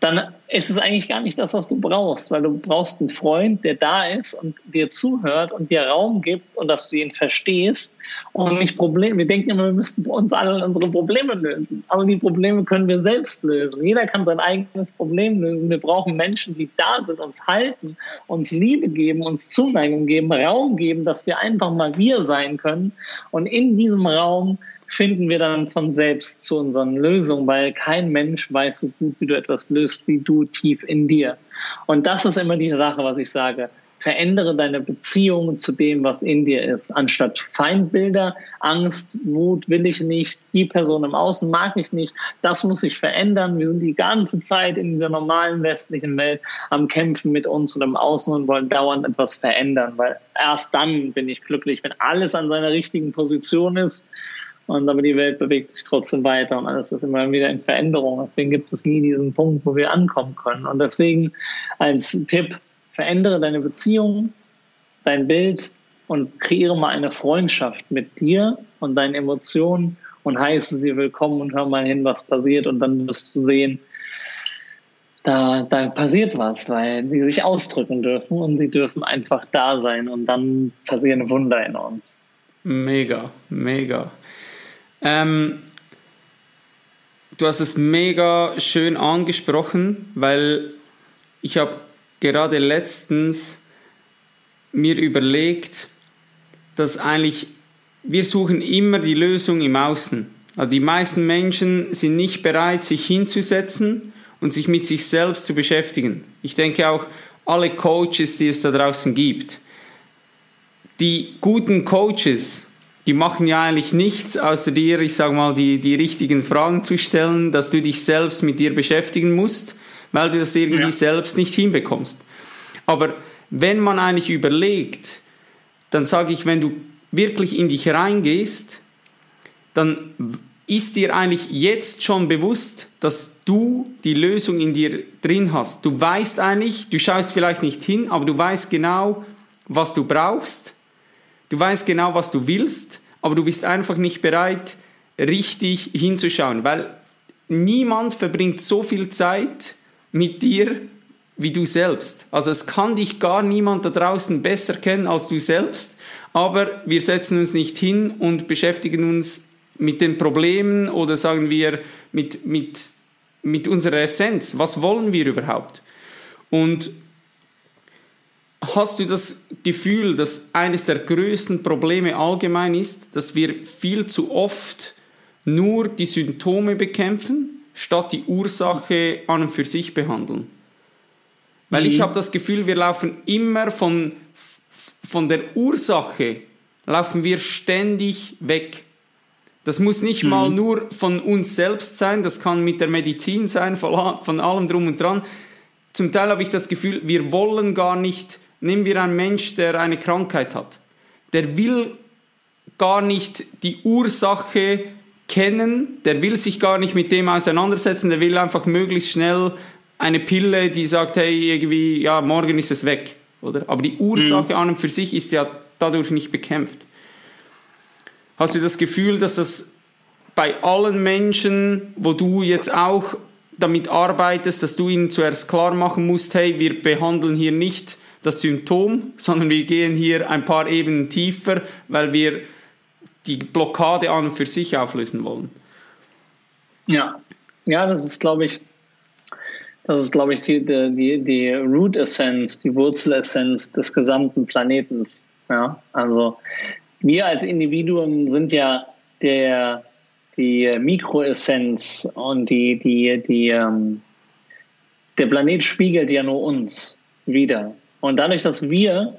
dann ist es eigentlich gar nicht das, was du brauchst, weil du brauchst einen Freund, der da ist und dir zuhört und dir Raum gibt und dass du ihn verstehst und nicht Probleme. Wir denken immer, wir müssten uns alle unsere Probleme lösen, aber die Probleme können wir selbst lösen. Jeder kann sein eigenes Problem lösen. Wir brauchen Menschen, die da sind, uns halten, uns Liebe geben, uns Zuneigung geben, Raum geben, dass wir einfach mal wir sein können und in diesem Raum finden wir dann von selbst zu unseren Lösungen, weil kein Mensch weiß so gut, wie du etwas löst, wie du tief in dir. Und das ist immer die Sache, was ich sage. Verändere deine Beziehung zu dem, was in dir ist. Anstatt Feindbilder, Angst, Wut will ich nicht, die Person im Außen mag ich nicht, das muss sich verändern. Wir sind die ganze Zeit in dieser normalen westlichen Welt am Kämpfen mit uns und im Außen und wollen dauernd etwas verändern, weil erst dann bin ich glücklich, wenn alles an seiner richtigen Position ist und aber die Welt bewegt sich trotzdem weiter und alles ist immer wieder in Veränderung. Deswegen gibt es nie diesen Punkt, wo wir ankommen können. Und deswegen als Tipp, verändere deine Beziehung, dein Bild und kreiere mal eine Freundschaft mit dir und deinen Emotionen und heiße sie willkommen und hör mal hin, was passiert. Und dann wirst du sehen, da, da passiert was, weil sie sich ausdrücken dürfen und sie dürfen einfach da sein und dann passieren Wunder in uns. Mega, mega. Ähm, du hast es mega schön angesprochen, weil ich habe gerade letztens mir überlegt, dass eigentlich wir suchen immer die Lösung im Außen. Also die meisten Menschen sind nicht bereit, sich hinzusetzen und sich mit sich selbst zu beschäftigen. Ich denke auch alle Coaches, die es da draußen gibt. Die guten Coaches die machen ja eigentlich nichts, außer dir, ich sag mal, die, die richtigen Fragen zu stellen, dass du dich selbst mit dir beschäftigen musst, weil du das irgendwie ja. selbst nicht hinbekommst. Aber wenn man eigentlich überlegt, dann sage ich, wenn du wirklich in dich reingehst, dann ist dir eigentlich jetzt schon bewusst, dass du die Lösung in dir drin hast. Du weißt eigentlich, du schaust vielleicht nicht hin, aber du weißt genau, was du brauchst. Du weißt genau, was du willst, aber du bist einfach nicht bereit, richtig hinzuschauen, weil niemand verbringt so viel Zeit mit dir wie du selbst. Also es kann dich gar niemand da draußen besser kennen als du selbst, aber wir setzen uns nicht hin und beschäftigen uns mit den Problemen oder sagen wir mit, mit, mit unserer Essenz. Was wollen wir überhaupt? Und hast du das Gefühl, dass eines der größten Probleme allgemein ist, dass wir viel zu oft nur die Symptome bekämpfen, statt die Ursache an und für sich behandeln? Weil mhm. ich habe das Gefühl, wir laufen immer von, von der Ursache, laufen wir ständig weg. Das muss nicht mhm. mal nur von uns selbst sein, das kann mit der Medizin sein, von, von allem drum und dran. Zum Teil habe ich das Gefühl, wir wollen gar nicht, nehmen wir einen Mensch, der eine Krankheit hat, der will gar nicht die Ursache kennen, der will sich gar nicht mit dem auseinandersetzen, der will einfach möglichst schnell eine Pille, die sagt, hey, irgendwie, ja, morgen ist es weg, oder? Aber die Ursache mhm. an und für sich ist ja dadurch nicht bekämpft. Hast du das Gefühl, dass das bei allen Menschen, wo du jetzt auch damit arbeitest, dass du ihnen zuerst klar machen musst, hey, wir behandeln hier nicht das Symptom, sondern wir gehen hier ein paar Ebenen tiefer, weil wir die Blockade an und für sich auflösen wollen. Ja, ja, das ist, glaube ich, das ist, glaube ich, die, die, die Root Essence, die Wurzelessenz des gesamten Planetens. Ja, also wir als Individuen sind ja der, die Mikroessenz und die, die, die, ähm, der Planet spiegelt ja nur uns wieder. Und dadurch, dass wir,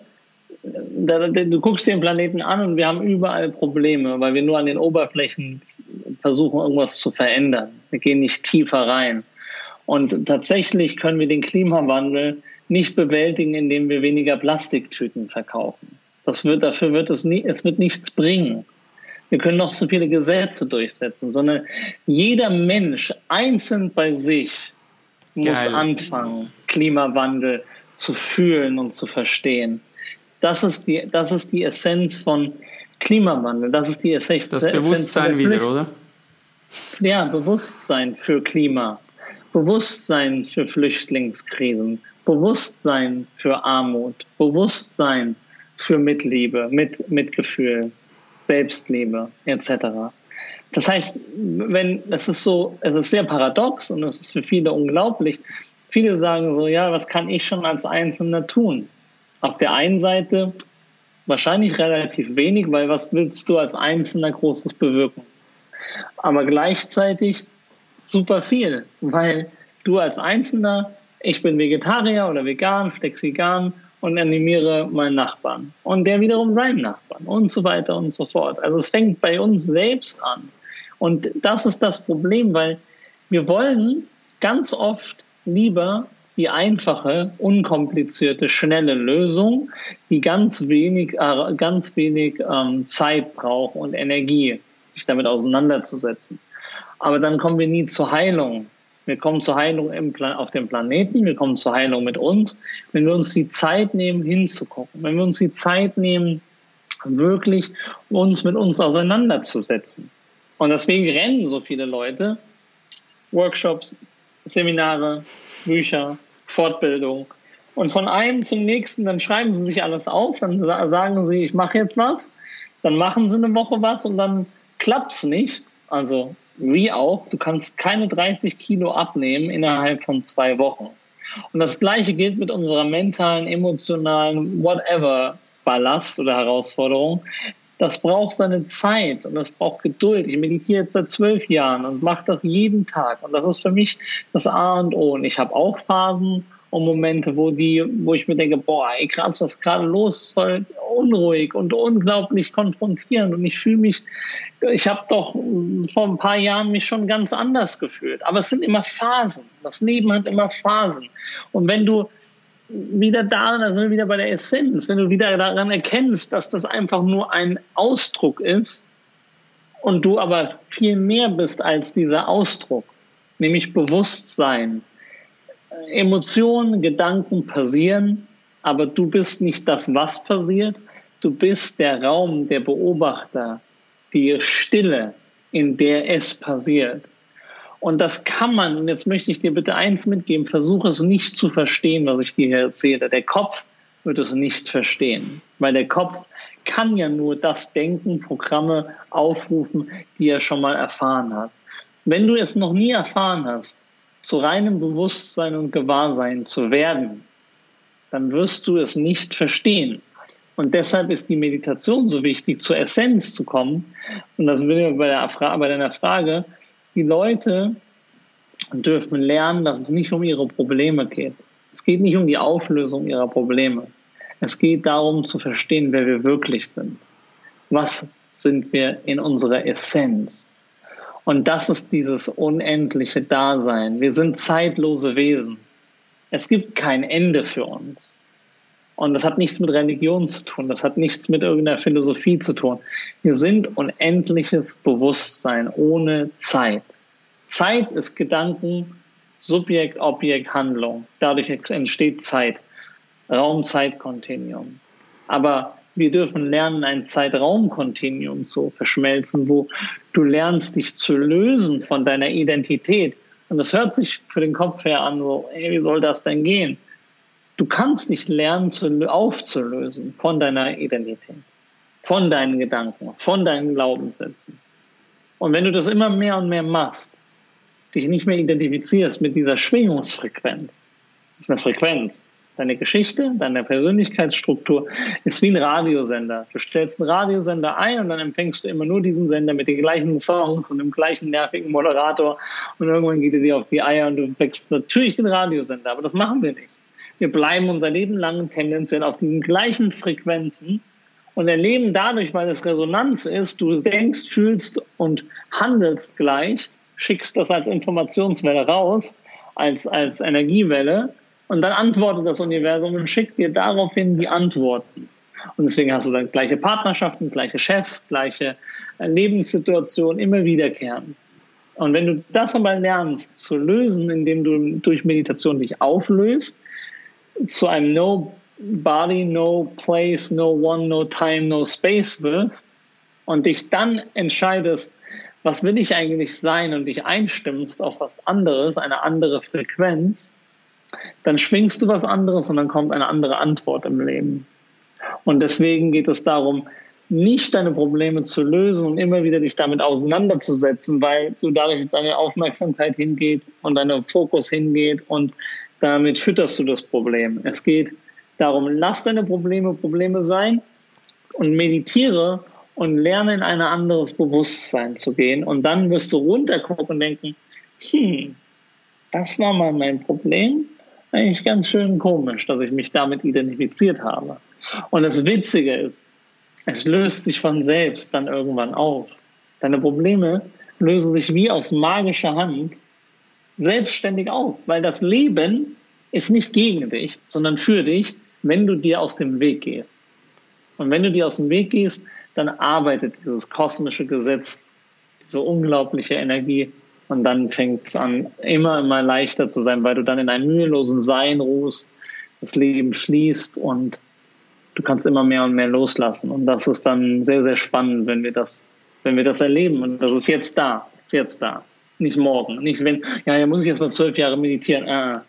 du guckst den Planeten an und wir haben überall Probleme, weil wir nur an den Oberflächen versuchen, irgendwas zu verändern. Wir gehen nicht tiefer rein. Und tatsächlich können wir den Klimawandel nicht bewältigen, indem wir weniger Plastiktüten verkaufen. Das wird, dafür wird es, nie, es wird nichts bringen. Wir können noch so viele Gesetze durchsetzen, sondern jeder Mensch einzeln bei sich muss Geil. anfangen, Klimawandel zu fühlen und zu verstehen. Das ist die, das ist die Essenz von Klimawandel. Das ist die Essenz. Das Bewusstsein wieder, oder? Ja, Bewusstsein für Klima, Bewusstsein für Flüchtlingskrisen, Bewusstsein für Armut, Bewusstsein für Mitliebe, mit, Mitgefühl, Selbstliebe etc. Das heißt, wenn es ist so, es ist sehr paradox und es ist für viele unglaublich. Viele sagen so, ja, was kann ich schon als Einzelner tun? Auf der einen Seite wahrscheinlich relativ wenig, weil was willst du als Einzelner Großes bewirken? Aber gleichzeitig super viel, weil du als Einzelner, ich bin Vegetarier oder vegan, flexigan und animiere meinen Nachbarn und der wiederum seinen Nachbarn und so weiter und so fort. Also es fängt bei uns selbst an. Und das ist das Problem, weil wir wollen ganz oft lieber die einfache, unkomplizierte, schnelle Lösung, die ganz wenig, äh, ganz wenig ähm, Zeit braucht und Energie, sich damit auseinanderzusetzen. Aber dann kommen wir nie zur Heilung. Wir kommen zur Heilung im auf dem Planeten, wir kommen zur Heilung mit uns, wenn wir uns die Zeit nehmen, hinzugucken, wenn wir uns die Zeit nehmen, wirklich uns mit uns auseinanderzusetzen. Und deswegen rennen so viele Leute Workshops, Seminare, Bücher, Fortbildung. Und von einem zum nächsten, dann schreiben sie sich alles auf, dann sagen sie, ich mache jetzt was, dann machen sie eine Woche was und dann klappt es nicht. Also wie auch, du kannst keine 30 Kilo abnehmen innerhalb von zwei Wochen. Und das Gleiche gilt mit unserer mentalen, emotionalen, whatever Ballast oder Herausforderung. Das braucht seine Zeit und das braucht Geduld. Ich meditiere jetzt seit zwölf Jahren und mache das jeden Tag. Und das ist für mich das A und O. Und ich habe auch Phasen, und Momente, wo die, wo ich mir denke, boah, ey, krass, was gerade los, voll unruhig und unglaublich konfrontierend und ich fühle mich, ich habe doch vor ein paar Jahren mich schon ganz anders gefühlt. Aber es sind immer Phasen. Das Leben hat immer Phasen. Und wenn du wieder daran, also wieder bei der Essenz, wenn du wieder daran erkennst, dass das einfach nur ein Ausdruck ist und du aber viel mehr bist als dieser Ausdruck, nämlich Bewusstsein, Emotionen, Gedanken passieren, aber du bist nicht das, was passiert. Du bist der Raum, der Beobachter, die Stille, in der es passiert. Und das kann man, und jetzt möchte ich dir bitte eins mitgeben, versuche es nicht zu verstehen, was ich dir hier erzähle. Der Kopf wird es nicht verstehen, weil der Kopf kann ja nur das Denken, Programme aufrufen, die er schon mal erfahren hat. Wenn du es noch nie erfahren hast, zu reinem Bewusstsein und Gewahrsein zu werden, dann wirst du es nicht verstehen. Und deshalb ist die Meditation so wichtig, zur Essenz zu kommen. Und das bin ich bei, der, bei deiner Frage. Die Leute dürfen lernen, dass es nicht um ihre Probleme geht. Es geht nicht um die Auflösung ihrer Probleme. Es geht darum zu verstehen, wer wir wirklich sind. Was sind wir in unserer Essenz? Und das ist dieses unendliche Dasein. Wir sind zeitlose Wesen. Es gibt kein Ende für uns. Und das hat nichts mit Religion zu tun. Das hat nichts mit irgendeiner Philosophie zu tun. Wir sind unendliches Bewusstsein ohne Zeit. Zeit ist Gedanken, Subjekt, Objekt, Handlung. Dadurch entsteht Zeit. Raum-Zeit-Kontinuum. Aber wir dürfen lernen, ein Zeitraumkontinuum zu verschmelzen, wo du lernst, dich zu lösen von deiner Identität. Und das hört sich für den Kopf her an, so, ey, wie soll das denn gehen? Du kannst dich lernen, zu, aufzulösen von deiner Identität, von deinen Gedanken, von deinen Glaubenssätzen. Und wenn du das immer mehr und mehr machst, dich nicht mehr identifizierst mit dieser Schwingungsfrequenz, das ist eine Frequenz, Deine Geschichte, deine Persönlichkeitsstruktur ist wie ein Radiosender. Du stellst einen Radiosender ein und dann empfängst du immer nur diesen Sender mit den gleichen Songs und dem gleichen nervigen Moderator und irgendwann geht er dir auf die Eier und du empfängst natürlich den Radiosender, aber das machen wir nicht. Wir bleiben unser Leben lang tendenziell auf diesen gleichen Frequenzen und erleben dadurch, weil es Resonanz ist, du denkst, fühlst und handelst gleich, schickst das als Informationswelle raus, als, als Energiewelle und dann antwortet das Universum und schickt dir daraufhin die Antworten. Und deswegen hast du dann gleiche Partnerschaften, gleiche Chefs, gleiche äh, Lebenssituationen, immer wiederkehren. Und wenn du das aber lernst zu lösen, indem du durch Meditation dich auflöst, zu einem No Body, No Place, No One, No Time, No Space wirst und dich dann entscheidest, was will ich eigentlich sein und dich einstimmst auf was anderes, eine andere Frequenz, dann schwingst du was anderes und dann kommt eine andere Antwort im Leben. Und deswegen geht es darum, nicht deine Probleme zu lösen und immer wieder dich damit auseinanderzusetzen, weil du dadurch deine Aufmerksamkeit hingeht und dein Fokus hingeht und damit fütterst du das Problem. Es geht darum, lass deine Probleme Probleme sein und meditiere und lerne in ein anderes Bewusstsein zu gehen und dann wirst du runtergucken und denken, hm, das war mal mein Problem eigentlich ganz schön komisch, dass ich mich damit identifiziert habe. Und das Witzige ist, es löst sich von selbst dann irgendwann auf. Deine Probleme lösen sich wie aus magischer Hand selbstständig auf, weil das Leben ist nicht gegen dich, sondern für dich, wenn du dir aus dem Weg gehst. Und wenn du dir aus dem Weg gehst, dann arbeitet dieses kosmische Gesetz, diese unglaubliche Energie und dann fängt es an, immer, immer leichter zu sein, weil du dann in einem mühelosen Sein ruhst, das Leben fließt und du kannst immer mehr und mehr loslassen. Und das ist dann sehr, sehr spannend, wenn wir das, wenn wir das erleben. Und das ist jetzt da, ist jetzt da. Nicht morgen. Nicht wenn, ja, ja, muss ich jetzt mal zwölf Jahre meditieren. Ah,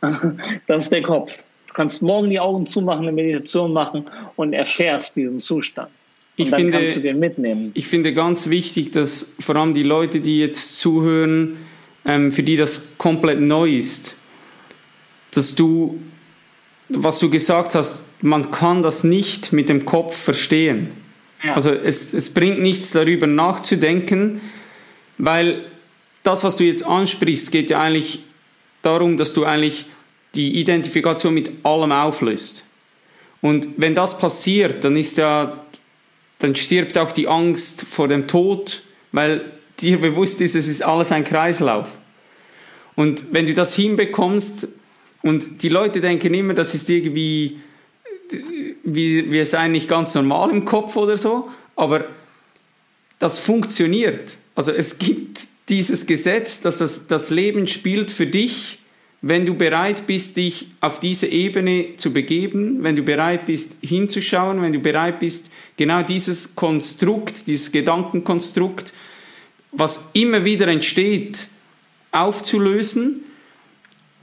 das ist der Kopf. Du kannst morgen die Augen zumachen, eine Meditation machen und erfährst diesen Zustand ich finde, Ich finde ganz wichtig, dass vor allem die Leute, die jetzt zuhören, ähm, für die das komplett neu ist, dass du, was du gesagt hast, man kann das nicht mit dem Kopf verstehen. Ja. Also es, es bringt nichts darüber nachzudenken, weil das, was du jetzt ansprichst, geht ja eigentlich darum, dass du eigentlich die Identifikation mit allem auflöst. Und wenn das passiert, dann ist ja, dann stirbt auch die Angst vor dem Tod, weil dir bewusst ist, es ist alles ein Kreislauf. Und wenn du das hinbekommst, und die Leute denken immer, das ist irgendwie, wie, wir seien nicht ganz normal im Kopf oder so, aber das funktioniert. Also es gibt dieses Gesetz, dass das, das Leben spielt für dich, wenn du bereit bist, dich auf diese Ebene zu begeben, wenn du bereit bist, hinzuschauen, wenn du bereit bist, genau dieses Konstrukt, dieses Gedankenkonstrukt, was immer wieder entsteht, aufzulösen.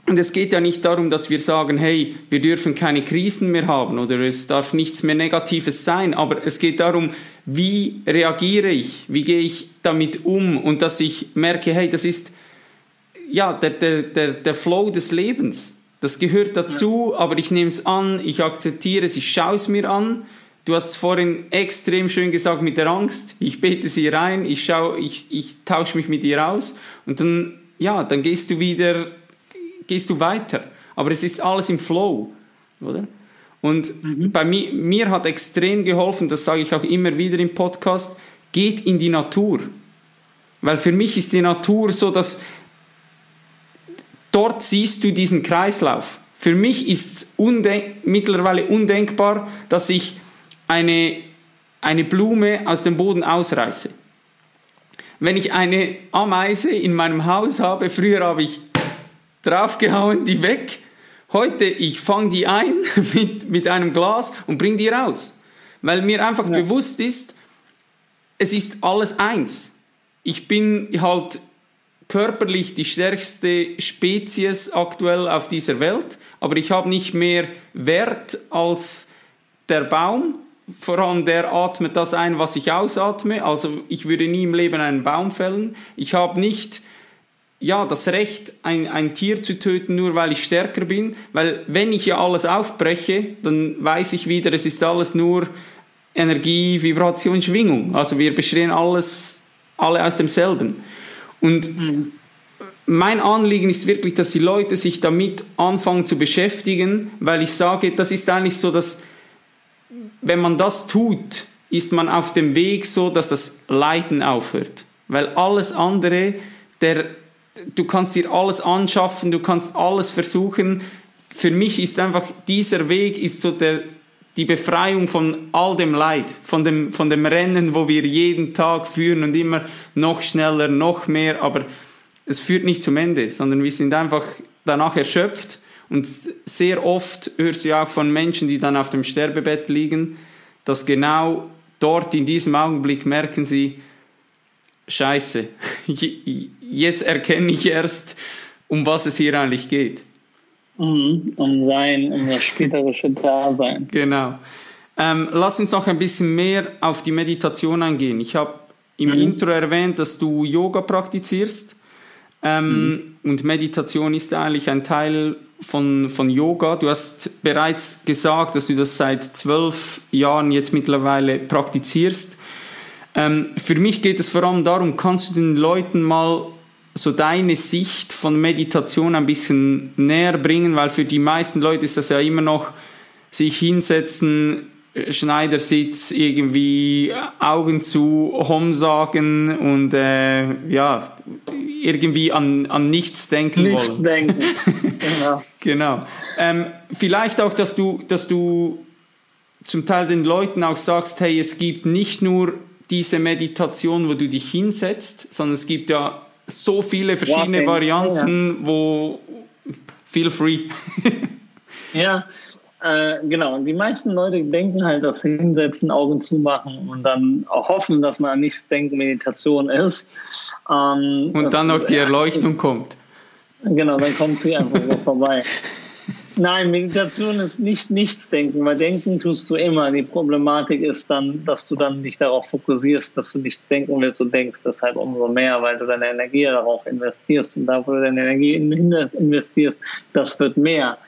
Und es geht ja nicht darum, dass wir sagen, hey, wir dürfen keine Krisen mehr haben oder es darf nichts mehr Negatives sein, aber es geht darum, wie reagiere ich, wie gehe ich damit um und dass ich merke, hey, das ist ja der, der, der, der Flow des Lebens. Das gehört dazu, ja. aber ich nehme es an, ich akzeptiere es, ich schaue es mir an. Du hast es vorhin extrem schön gesagt mit der Angst. Ich bete sie rein, ich schaue, ich, ich tausche mich mit ihr aus und dann, ja, dann gehst du wieder, gehst du weiter. Aber es ist alles im Flow, oder? Und mhm. bei mir, mir hat extrem geholfen, das sage ich auch immer wieder im Podcast, geht in die Natur. Weil für mich ist die Natur so, dass dort siehst du diesen Kreislauf. Für mich ist es undenk mittlerweile undenkbar, dass ich eine, eine Blume aus dem Boden ausreiße. Wenn ich eine Ameise in meinem Haus habe, früher habe ich draufgehauen, die weg, Heute, ich fange die ein mit, mit einem Glas und bringe die raus. Weil mir einfach ja. bewusst ist, es ist alles eins. Ich bin halt körperlich die stärkste Spezies aktuell auf dieser Welt, aber ich habe nicht mehr Wert als der Baum. Vor allem der atmet das ein, was ich ausatme. Also ich würde nie im Leben einen Baum fällen. Ich habe nicht ja, das Recht, ein, ein Tier zu töten, nur weil ich stärker bin, weil wenn ich ja alles aufbreche, dann weiß ich wieder, es ist alles nur Energie, Vibration, Schwingung. Also wir bestehen alles, alle aus demselben. Und mhm. mein Anliegen ist wirklich, dass die Leute sich damit anfangen zu beschäftigen, weil ich sage, das ist eigentlich so, dass wenn man das tut, ist man auf dem Weg so, dass das Leiden aufhört. Weil alles andere, der du kannst dir alles anschaffen, du kannst alles versuchen. Für mich ist einfach dieser Weg ist so der, die Befreiung von all dem Leid, von dem, von dem Rennen, wo wir jeden Tag führen und immer noch schneller, noch mehr, aber es führt nicht zum Ende, sondern wir sind einfach danach erschöpft und sehr oft hörst du auch von Menschen, die dann auf dem Sterbebett liegen, dass genau dort in diesem Augenblick merken sie, Scheiße, jetzt erkenne ich erst, um was es hier eigentlich geht. Mhm, um sein, um das späterische Dasein. Genau. Ähm, lass uns noch ein bisschen mehr auf die Meditation eingehen. Ich habe im mhm. Intro erwähnt, dass du Yoga praktizierst. Ähm, mhm. Und Meditation ist eigentlich ein Teil von, von Yoga. Du hast bereits gesagt, dass du das seit zwölf Jahren jetzt mittlerweile praktizierst. Ähm, für mich geht es vor allem darum, kannst du den Leuten mal so deine Sicht von Meditation ein bisschen näher bringen, weil für die meisten Leute ist das ja immer noch sich hinsetzen, Schneidersitz, irgendwie Augen zu, Hom sagen und äh, ja, irgendwie an, an nichts denken nichts wollen. denken, genau. genau. Ähm, vielleicht auch, dass du, dass du zum Teil den Leuten auch sagst, hey, es gibt nicht nur diese Meditation, wo du dich hinsetzt, sondern es gibt ja so viele verschiedene ja, Varianten, ja. wo feel free. ja, äh, genau. Und die meisten Leute denken halt, dass sie hinsetzen, Augen zumachen und dann auch hoffen, dass man an nichts denkt, Meditation ist. Ähm, und dann noch die Erleuchtung ja, kommt. Genau, dann kommt sie einfach so vorbei. Nein, Meditation ist nicht nichts denken, weil denken tust du immer. Die Problematik ist dann, dass du dann nicht darauf fokussierst, dass du nichts denken willst und denkst deshalb umso mehr, weil du deine Energie darauf investierst und da, wo du deine Energie investierst, das wird mehr.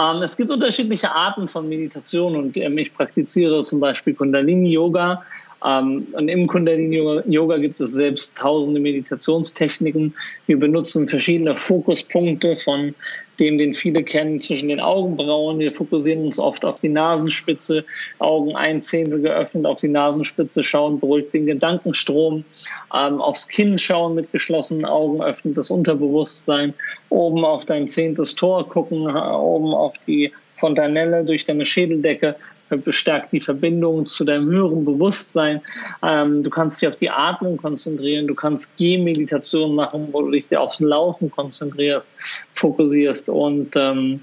Ähm, es gibt unterschiedliche Arten von Meditation und ähm, ich praktiziere zum Beispiel Kundalini-Yoga. Ähm, und im Kundalini-Yoga gibt es selbst tausende Meditationstechniken. Wir benutzen verschiedene Fokuspunkte von dem, den viele kennen, zwischen den Augenbrauen. Wir fokussieren uns oft auf die Nasenspitze, Augen ein Zehntel geöffnet auf die Nasenspitze schauen, beruhigt den Gedankenstrom, ähm, aufs Kinn schauen mit geschlossenen Augen, öffnet das Unterbewusstsein, oben auf dein zehntes Tor gucken, oben auf die Fontanelle durch deine Schädeldecke bestärkt die Verbindung zu deinem höheren Bewusstsein. Ähm, du kannst dich auf die Atmung konzentrieren, du kannst Gehmeditation machen, wo du dich aufs Laufen konzentrierst, fokussierst und ähm,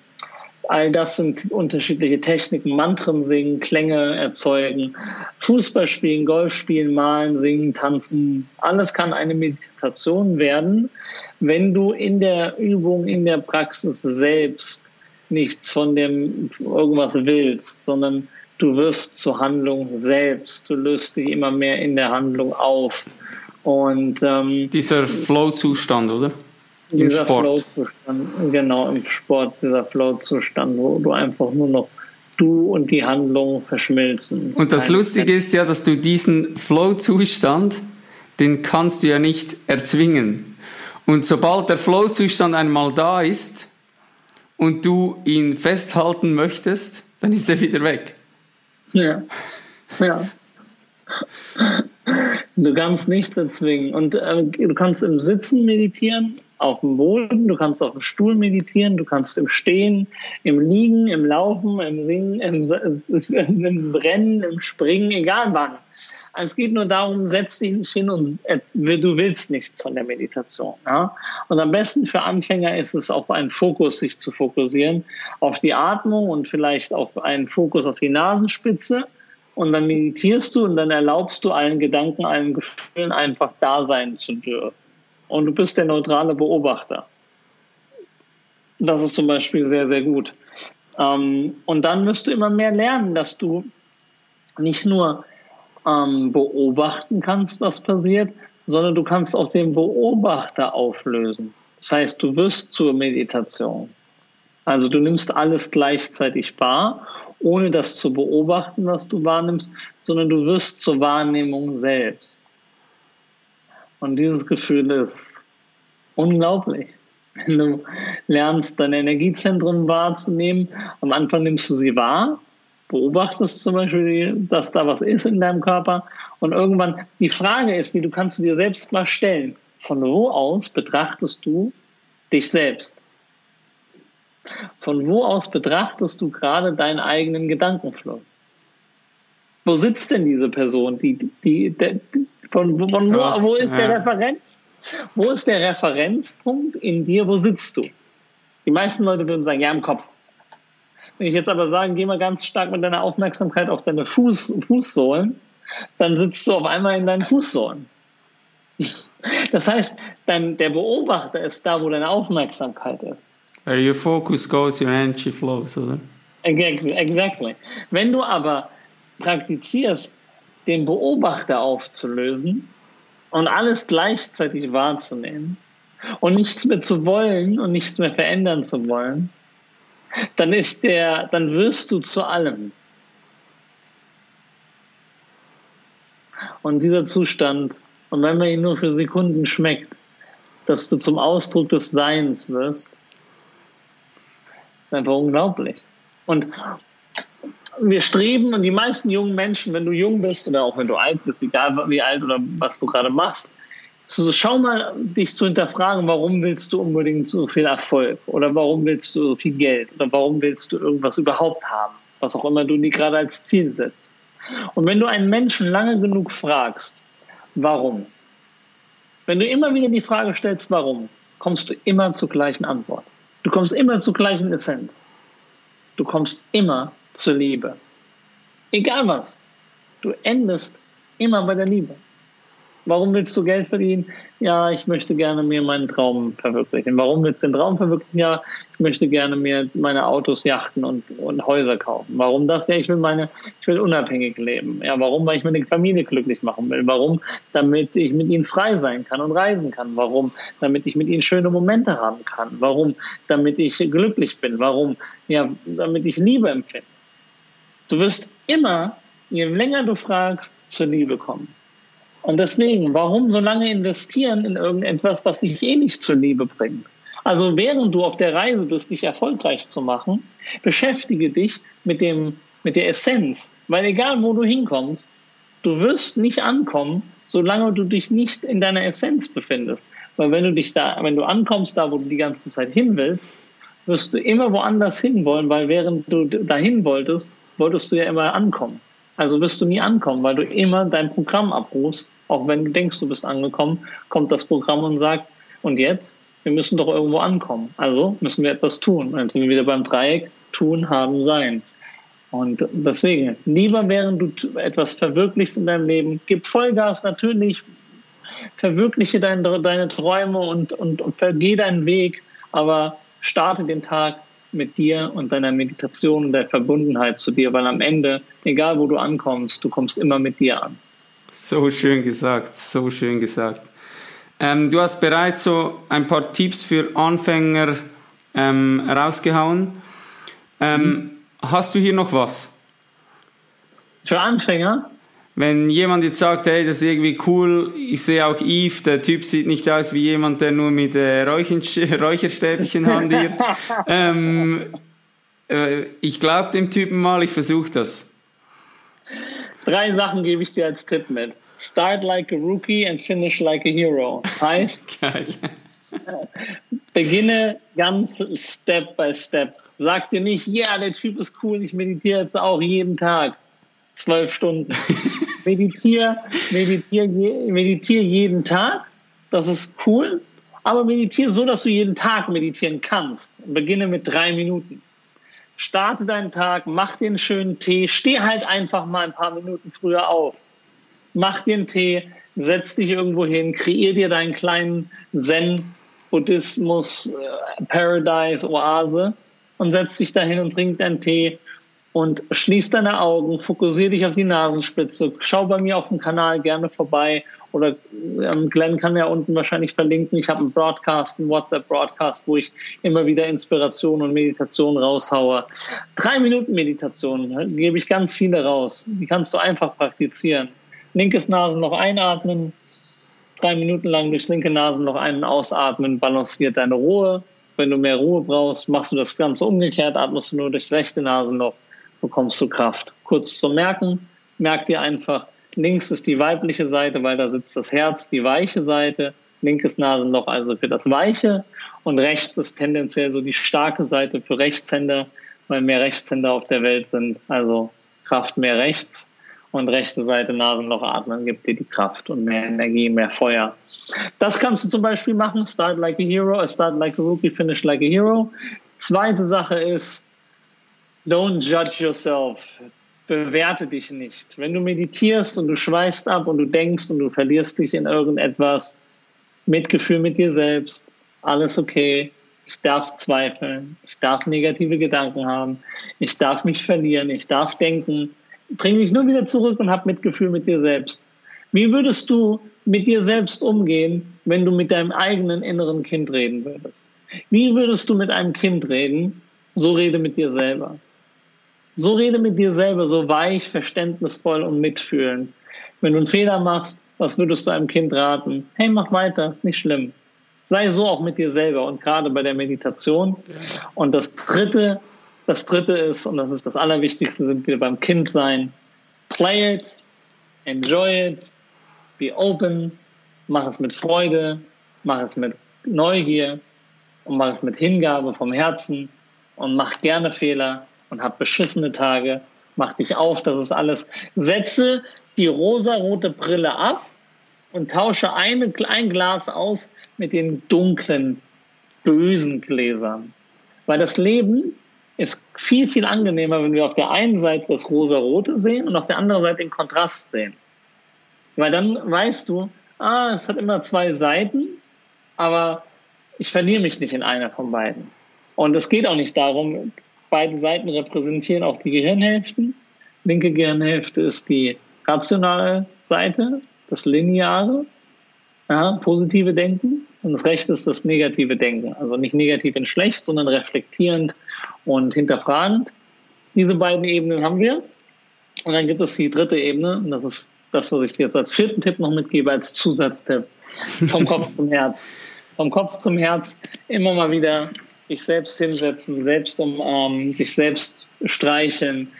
all das sind unterschiedliche Techniken, Mantren singen, Klänge erzeugen, Fußball spielen, Golf spielen, malen, singen, tanzen. Alles kann eine Meditation werden, wenn du in der Übung, in der Praxis selbst nichts von dem irgendwas willst, sondern du wirst zur Handlung selbst. Du löst dich immer mehr in der Handlung auf. Und ähm, dieser Flow-Zustand, oder? Im dieser Flow-Zustand, genau, im Sport, dieser Flow-Zustand, wo du einfach nur noch du und die Handlung verschmilzen. Und das Lustige ist ja, dass du diesen Flow-Zustand, den kannst du ja nicht erzwingen. Und sobald der Flow-Zustand einmal da ist und du ihn festhalten möchtest, dann ist er wieder weg. Ja. Ja. Du kannst nichts erzwingen. Und äh, du kannst im Sitzen meditieren, auf dem Boden, du kannst auf dem Stuhl meditieren, du kannst im Stehen, im Liegen, im Laufen, im Singen, im, im Rennen, im Springen, egal wann. Es geht nur darum, setz dich nicht hin und äh, du willst nichts von der Meditation. Ja? Und am besten für Anfänger ist es, auf einen Fokus sich zu fokussieren, auf die Atmung und vielleicht auf einen Fokus auf die Nasenspitze. Und dann meditierst du und dann erlaubst du allen Gedanken, allen Gefühlen einfach da sein zu dürfen. Und du bist der neutrale Beobachter. Das ist zum Beispiel sehr, sehr gut. Ähm, und dann wirst du immer mehr lernen, dass du nicht nur ähm, beobachten kannst, was passiert, sondern du kannst auch den Beobachter auflösen. Das heißt, du wirst zur Meditation. Also du nimmst alles gleichzeitig wahr, ohne das zu beobachten, was du wahrnimmst, sondern du wirst zur Wahrnehmung selbst. Und dieses Gefühl ist unglaublich. Wenn du lernst, deine Energiezentren wahrzunehmen, am Anfang nimmst du sie wahr beobachtest zum Beispiel, dass da was ist in deinem Körper und irgendwann die Frage ist, die du kannst du dir selbst mal stellen. Von wo aus betrachtest du dich selbst? Von wo aus betrachtest du gerade deinen eigenen Gedankenfluss? Wo sitzt denn diese Person? Die, die, die von, von wo, wo ist der Referenz? Wo ist der Referenzpunkt in dir? Wo sitzt du? Die meisten Leute würden sagen, ja, im Kopf. Wenn ich jetzt aber sage, geh mal ganz stark mit deiner Aufmerksamkeit auf deine Fuß, Fußsohlen, dann sitzt du auf einmal in deinen Fußsohlen. Das heißt, dann der Beobachter ist da, wo deine Aufmerksamkeit ist. Where your focus goes, your energy flows, oder? Exactly. Wenn du aber praktizierst, den Beobachter aufzulösen und alles gleichzeitig wahrzunehmen und nichts mehr zu wollen und nichts mehr verändern zu wollen, dann ist der, dann wirst du zu allem. Und dieser Zustand, und wenn man ihn nur für Sekunden schmeckt, dass du zum Ausdruck des Seins wirst, ist einfach unglaublich. Und wir streben, und die meisten jungen Menschen, wenn du jung bist oder auch wenn du alt bist, egal wie alt oder was du gerade machst, so, schau mal, dich zu hinterfragen, warum willst du unbedingt so viel Erfolg oder warum willst du so viel Geld oder warum willst du irgendwas überhaupt haben, was auch immer du dir gerade als Ziel setzt. Und wenn du einen Menschen lange genug fragst, warum, wenn du immer wieder die Frage stellst, warum, kommst du immer zur gleichen Antwort. Du kommst immer zur gleichen Essenz. Du kommst immer zur Liebe. Egal was. Du endest immer bei der Liebe. Warum willst du Geld verdienen? Ja, ich möchte gerne mir meinen Traum verwirklichen. Warum willst du den Traum verwirklichen? Ja, ich möchte gerne mir meine Autos, Yachten und, und Häuser kaufen. Warum das? Ja, ich will meine, ich will unabhängig leben. Ja, warum? Weil ich meine Familie glücklich machen will. Warum? Damit ich mit ihnen frei sein kann und reisen kann. Warum? Damit ich mit ihnen schöne Momente haben kann. Warum? Damit ich glücklich bin. Warum? Ja, damit ich Liebe empfinde. Du wirst immer, je länger du fragst, zur Liebe kommen. Und deswegen, warum so lange investieren in irgendetwas, was sich eh nicht zur Liebe bringt? Also während du auf der Reise bist, dich erfolgreich zu machen, beschäftige dich mit dem, mit der Essenz. Weil egal wo du hinkommst, du wirst nicht ankommen, solange du dich nicht in deiner Essenz befindest. Weil wenn du dich da, wenn du ankommst, da wo du die ganze Zeit hin willst, wirst du immer woanders hinwollen, weil während du dahin wolltest, wolltest du ja immer ankommen. Also wirst du nie ankommen, weil du immer dein Programm abrufst. Auch wenn du denkst, du bist angekommen, kommt das Programm und sagt, und jetzt? Wir müssen doch irgendwo ankommen. Also müssen wir etwas tun. Dann sind wir wieder beim Dreieck, tun, haben, sein. Und deswegen, lieber während du etwas verwirklichst in deinem Leben, gib Vollgas natürlich, verwirkliche deine, deine Träume und, und, und vergeh deinen Weg, aber starte den Tag mit dir und deiner Meditation und der Verbundenheit zu dir, weil am Ende, egal wo du ankommst, du kommst immer mit dir an. So schön gesagt, so schön gesagt. Ähm, du hast bereits so ein paar Tipps für Anfänger ähm, rausgehauen. Ähm, mhm. Hast du hier noch was? Für Anfänger? Wenn jemand jetzt sagt, hey, das ist irgendwie cool, ich sehe auch Yves, der Typ sieht nicht aus wie jemand, der nur mit äh, Räucherstäbchen handiert. ähm, äh, ich glaube dem Typen mal, ich versuche das. Drei Sachen gebe ich dir als Tipp mit. Start like a rookie and finish like a hero. Heißt, Geil. beginne ganz Step by Step. Sag dir nicht, ja, yeah, der Typ ist cool, ich meditiere jetzt auch jeden Tag zwölf Stunden. Meditiere, meditiere, meditiere jeden Tag. Das ist cool. Aber meditiere so, dass du jeden Tag meditieren kannst. Beginne mit drei Minuten. Starte deinen Tag, mach dir einen schönen Tee, steh halt einfach mal ein paar Minuten früher auf. Mach dir einen Tee, setz dich irgendwo hin, kreier dir deinen kleinen Zen, Buddhismus, äh, Paradise, Oase und setz dich dahin und trink deinen Tee und schließ deine Augen, fokussiere dich auf die Nasenspitze, schau bei mir auf dem Kanal gerne vorbei oder ähm, Glenn kann ja unten wahrscheinlich verlinken. Ich habe einen Broadcast, einen WhatsApp-Broadcast, wo ich immer wieder Inspiration und Meditation raushaue. Drei Minuten Meditation gebe ich ganz viele raus. Die kannst du einfach praktizieren. Linkes Nasenloch einatmen, drei Minuten lang durchs linke Nasenloch einen ausatmen, balanciert deine Ruhe. Wenn du mehr Ruhe brauchst, machst du das Ganze umgekehrt, atmest du nur durchs rechte Nasenloch bekommst du Kraft. Kurz zum Merken, merk dir einfach, links ist die weibliche Seite, weil da sitzt das Herz, die weiche Seite, linkes Nasenloch also für das Weiche und rechts ist tendenziell so die starke Seite für Rechtshänder, weil mehr Rechtshänder auf der Welt sind, also Kraft mehr rechts und rechte Seite Nasenloch atmen gibt dir die Kraft und mehr Energie, mehr Feuer. Das kannst du zum Beispiel machen, start like a hero, start like a rookie, finish like a hero. Zweite Sache ist, Don't judge yourself. Bewerte dich nicht. Wenn du meditierst und du schweißt ab und du denkst und du verlierst dich in irgendetwas, Mitgefühl mit dir selbst, alles okay. Ich darf zweifeln. Ich darf negative Gedanken haben. Ich darf mich verlieren. Ich darf denken. Bring dich nur wieder zurück und hab Mitgefühl mit dir selbst. Wie würdest du mit dir selbst umgehen, wenn du mit deinem eigenen inneren Kind reden würdest? Wie würdest du mit einem Kind reden? So rede mit dir selber. So rede mit dir selber, so weich, verständnisvoll und mitfühlen. Wenn du einen Fehler machst, was würdest du einem Kind raten? Hey, mach weiter, ist nicht schlimm. Sei so auch mit dir selber und gerade bei der Meditation. Und das dritte, das dritte ist, und das ist das Allerwichtigste, sind wir beim Kind sein. Play it, enjoy it, be open, mach es mit Freude, mach es mit Neugier und mach es mit Hingabe vom Herzen und mach gerne Fehler und hab beschissene Tage, mach dich auf, das ist alles. Setze die rosarote Brille ab und tausche eine, ein Glas aus mit den dunklen, bösen Gläsern. Weil das Leben ist viel, viel angenehmer, wenn wir auf der einen Seite das rosarote sehen und auf der anderen Seite den Kontrast sehen. Weil dann weißt du, ah, es hat immer zwei Seiten, aber ich verliere mich nicht in einer von beiden. Und es geht auch nicht darum, Beide Seiten repräsentieren auch die Gehirnhälften. Linke Gehirnhälfte ist die rationale Seite, das lineare, ja, positive Denken. Und das rechte ist das negative Denken. Also nicht negativ in schlecht, sondern reflektierend und hinterfragend. Diese beiden Ebenen haben wir. Und dann gibt es die dritte Ebene. Und das ist das, was ich dir jetzt als vierten Tipp noch mitgebe, als Zusatztipp. Vom Kopf zum Herz. vom Kopf zum Herz immer mal wieder sich selbst hinsetzen, selbst umarmen, sich selbst streicheln,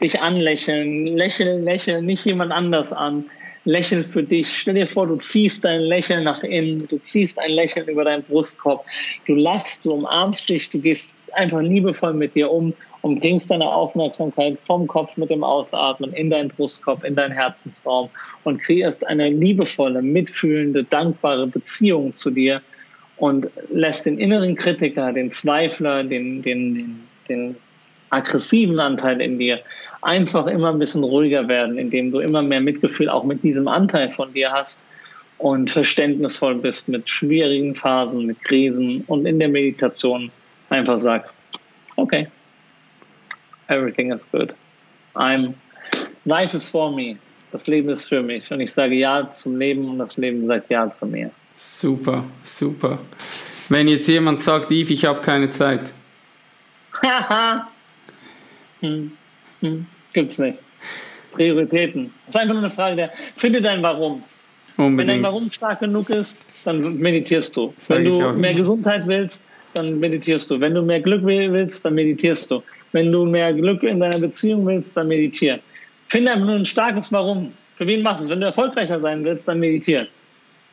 dich anlächeln, lächeln, lächeln, nicht jemand anders an, lächeln für dich. Stell dir vor, du ziehst dein Lächeln nach innen, du ziehst ein Lächeln über deinen Brustkorb, du lachst, du umarmst dich, du gehst einfach liebevoll mit dir um und bringst deine Aufmerksamkeit vom Kopf mit dem Ausatmen in deinen Brustkorb, in deinen Herzensraum und kreierst eine liebevolle, mitfühlende, dankbare Beziehung zu dir und lässt den inneren Kritiker, den Zweifler, den, den, den, den aggressiven Anteil in dir einfach immer ein bisschen ruhiger werden, indem du immer mehr Mitgefühl auch mit diesem Anteil von dir hast und verständnisvoll bist mit schwierigen Phasen, mit Krisen und in der Meditation einfach sagst, okay, everything is good. I'm, life is for me. Das Leben ist für mich. Und ich sage Ja zum Leben und das Leben sagt Ja zu mir. Super, super. Wenn jetzt jemand sagt, Yves, ich habe keine Zeit. Haha. hm. hm. Gibt's nicht. Prioritäten. Das ist einfach nur eine Frage der, finde dein Warum. Unbedingt. Wenn dein Warum stark genug ist, dann meditierst du. Sag Wenn du mehr Gesundheit willst, dann meditierst du. Wenn du mehr Glück willst, dann meditierst du. Wenn du mehr Glück in deiner Beziehung willst, dann meditier. Finde einfach nur ein starkes Warum. Für wen machst du es? Wenn du erfolgreicher sein willst, dann meditier.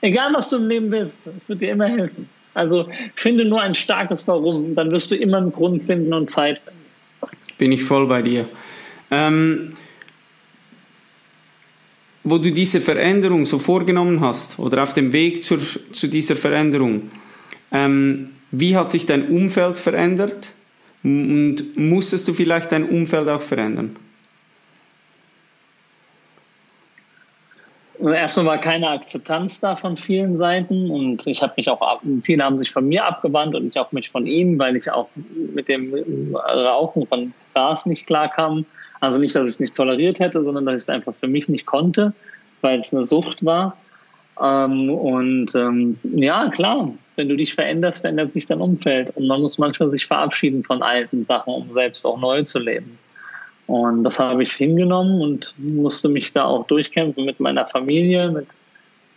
Egal, was du im Leben willst, es wird dir immer helfen. Also finde nur ein starkes Warum, dann wirst du immer einen Grund finden und Zeit finden. Bin ich voll bei dir. Ähm, wo du diese Veränderung so vorgenommen hast oder auf dem Weg zur, zu dieser Veränderung, ähm, wie hat sich dein Umfeld verändert und musstest du vielleicht dein Umfeld auch verändern? Erstmal war keine Akzeptanz da von vielen Seiten und ich habe mich auch ab, viele haben sich von mir abgewandt und ich auch mich von ihnen, weil ich auch mit dem Rauchen von Gras nicht klarkam. Also nicht, dass ich es nicht toleriert hätte, sondern dass ich es einfach für mich nicht konnte, weil es eine Sucht war. Ähm, und ähm, ja, klar, wenn du dich veränderst, verändert sich dein Umfeld. Und man muss manchmal sich verabschieden von alten Sachen, um selbst auch neu zu leben. Und das habe ich hingenommen und musste mich da auch durchkämpfen mit meiner Familie, mit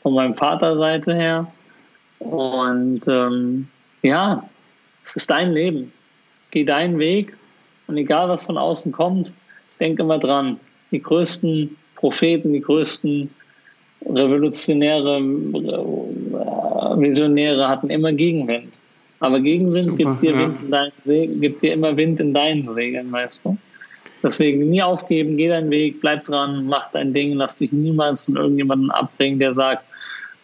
von meinem Vaterseite her. Und ähm, ja, es ist dein Leben. Geh deinen Weg und egal was von außen kommt, denk immer dran. Die größten Propheten, die größten Revolutionäre, äh, Visionäre hatten immer Gegenwind. Aber Gegenwind gibt dir, ja. Wind in deinen gibt dir immer Wind in deinen Segeln, weißt du? Deswegen nie aufgeben, geh deinen Weg, bleib dran, mach dein Ding, lass dich niemals von irgendjemandem abbringen, der sagt,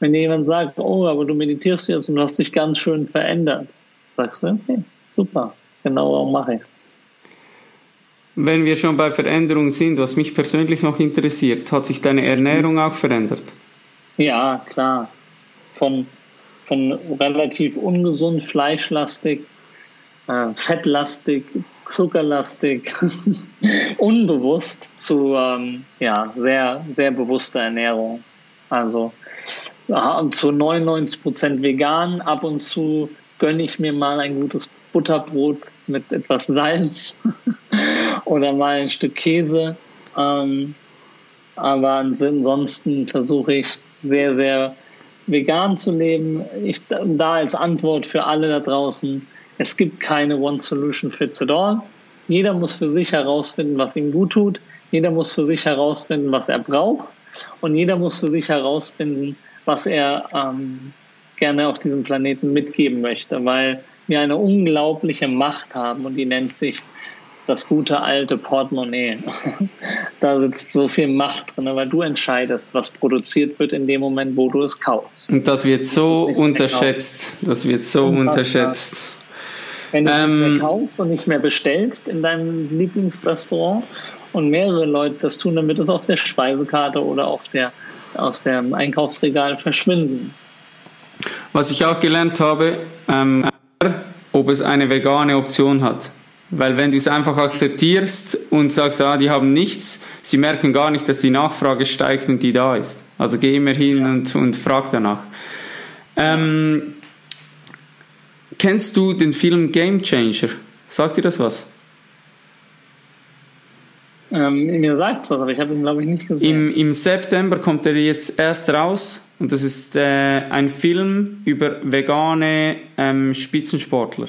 wenn jemand sagt, oh, aber du meditierst jetzt und du hast dich ganz schön verändert, sagst du, okay, super, genau warum mache ich Wenn wir schon bei Veränderungen sind, was mich persönlich noch interessiert, hat sich deine Ernährung auch verändert? Ja, klar. Von, von relativ ungesund, fleischlastig, äh, fettlastig, zuckerlastig, unbewusst zu ähm, ja, sehr, sehr bewusster Ernährung. Also äh, zu 99 Prozent vegan, ab und zu gönne ich mir mal ein gutes Butterbrot mit etwas Salz oder mal ein Stück Käse. Ähm, aber ansonsten versuche ich sehr, sehr vegan zu leben. Ich da als Antwort für alle da draußen, es gibt keine One Solution Fits it all. Jeder muss für sich herausfinden, was ihm gut tut. Jeder muss für sich herausfinden, was er braucht. Und jeder muss für sich herausfinden, was er ähm, gerne auf diesem Planeten mitgeben möchte, weil wir eine unglaubliche Macht haben und die nennt sich das gute alte Portemonnaie. da sitzt so viel Macht drin, weil du entscheidest, was produziert wird in dem Moment, wo du es kaufst. Und das wird so unterschätzt. Das wird so unterschätzt. Wenn du ähm, nicht mehr kaufst und nicht mehr bestellst in deinem Lieblingsrestaurant und mehrere Leute das tun, dann wird es auf der Speisekarte oder auf der, aus dem Einkaufsregal verschwinden. Was ich auch gelernt habe, ähm, ob es eine vegane Option hat. Weil wenn du es einfach akzeptierst und sagst, ah, die haben nichts, sie merken gar nicht, dass die Nachfrage steigt und die da ist. Also geh immer hin ja. und, und frag danach. Ähm, Kennst du den Film Game Changer? Sagt dir das was? Ähm, mir sagt es was, aber ich habe ihn, glaube ich, nicht gesehen. Im, Im September kommt er jetzt erst raus. und das ist äh, ein Film über vegane ähm, Spitzensportler.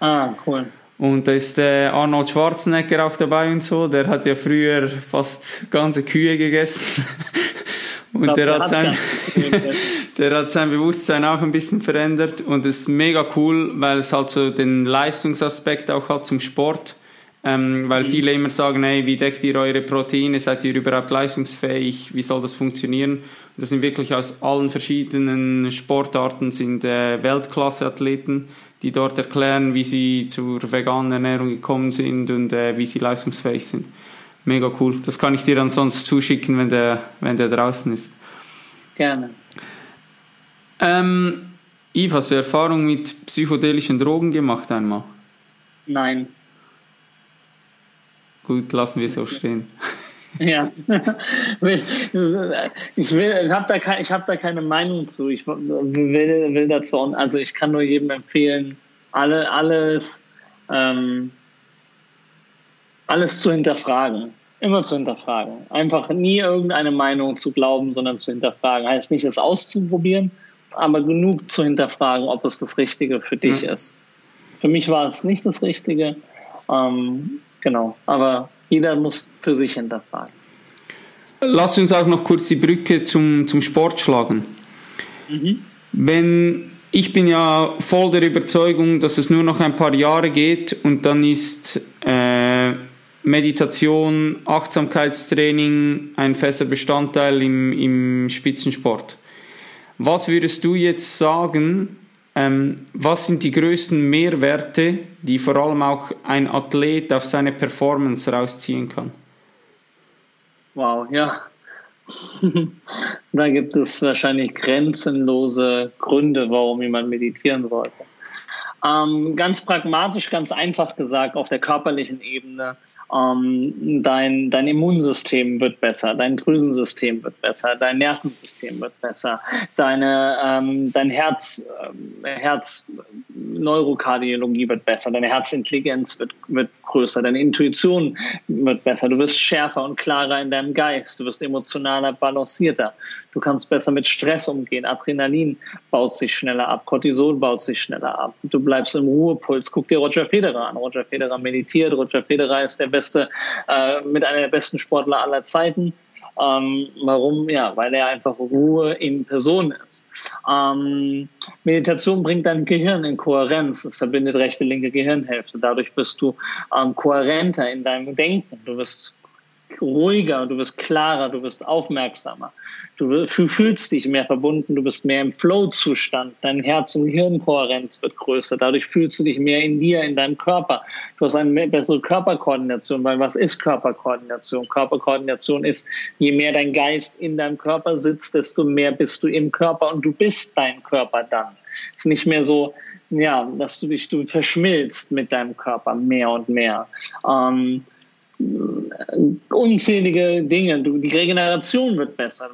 Ah, cool. Und da ist äh, Arnold Schwarzenegger auch dabei und so. Der hat ja früher fast ganze Kühe gegessen. und glaub, der, der, hat sein, der hat sein Bewusstsein auch ein bisschen verändert. Und ist mega cool, weil es halt so den Leistungsaspekt auch hat zum Sport. Ähm, weil mhm. viele immer sagen, hey, wie deckt ihr eure Proteine? Seid ihr überhaupt leistungsfähig? Wie soll das funktionieren? Und das sind wirklich aus allen verschiedenen Sportarten sind äh, Weltklasse-Athleten die dort erklären, wie sie zur veganen Ernährung gekommen sind und äh, wie sie leistungsfähig sind. Mega cool. Das kann ich dir dann sonst zuschicken, wenn der, wenn der draußen ist. Gerne. Ähm, Yves, hast du Erfahrung mit psychedelischen Drogen gemacht einmal? Nein. Gut, lassen wir es so stehen. Ja, ich, will, ich habe da, kein, hab da keine Meinung zu. Ich will, will dazu, also ich kann nur jedem empfehlen, alle, alles, ähm, alles zu hinterfragen. Immer zu hinterfragen. Einfach nie irgendeine Meinung zu glauben, sondern zu hinterfragen. Heißt nicht, es auszuprobieren, aber genug zu hinterfragen, ob es das Richtige für dich mhm. ist. Für mich war es nicht das Richtige. Ähm, genau, aber jeder muss für sich hinterfragen. Lass uns auch noch kurz die Brücke zum, zum Sport schlagen. Mhm. Wenn ich bin ja voll der Überzeugung, dass es nur noch ein paar Jahre geht und dann ist äh, Meditation, Achtsamkeitstraining ein fester Bestandteil im, im Spitzensport. Was würdest du jetzt sagen, ähm, was sind die größten Mehrwerte, die vor allem auch ein Athlet auf seine Performance rausziehen kann? Wow, ja. da gibt es wahrscheinlich grenzenlose Gründe, warum jemand meditieren sollte. Ähm, ganz pragmatisch, ganz einfach gesagt, auf der körperlichen Ebene ähm, dein, dein Immunsystem wird besser, dein Drüsensystem wird besser, dein Nervensystem wird besser, deine, ähm, dein Herz, äh, Herz, Neurokardiologie wird besser, deine Herzintelligenz wird, wird größer, deine Intuition wird besser, du wirst schärfer und klarer in deinem Geist, du wirst emotionaler, balancierter, du kannst besser mit Stress umgehen, Adrenalin baut sich schneller ab, Cortisol baut sich schneller ab, du bleibst im Ruhepuls, guck dir Roger Federer an, Roger Federer meditiert, Roger Federer ist der beste, äh, mit einer der besten Sportler aller Zeiten. Ähm, warum? Ja, weil er einfach Ruhe in Person ist. Ähm, Meditation bringt dein Gehirn in Kohärenz. Es verbindet rechte, linke Gehirnhälfte. Dadurch bist du ähm, kohärenter in deinem Denken. Du wirst ruhiger, du wirst klarer, du wirst aufmerksamer. Du fühlst dich mehr verbunden, du bist mehr im Flow-Zustand. Dein Herz- und Hirnkohärenz wird größer. Dadurch fühlst du dich mehr in dir, in deinem Körper. Du hast eine bessere Körperkoordination, weil was ist Körperkoordination? Körperkoordination ist, je mehr dein Geist in deinem Körper sitzt, desto mehr bist du im Körper und du bist dein Körper dann. Es ist nicht mehr so, ja, dass du dich, du verschmilzt mit deinem Körper mehr und mehr. Ähm, unzählige Dinge. Du, die Regeneration wird besser,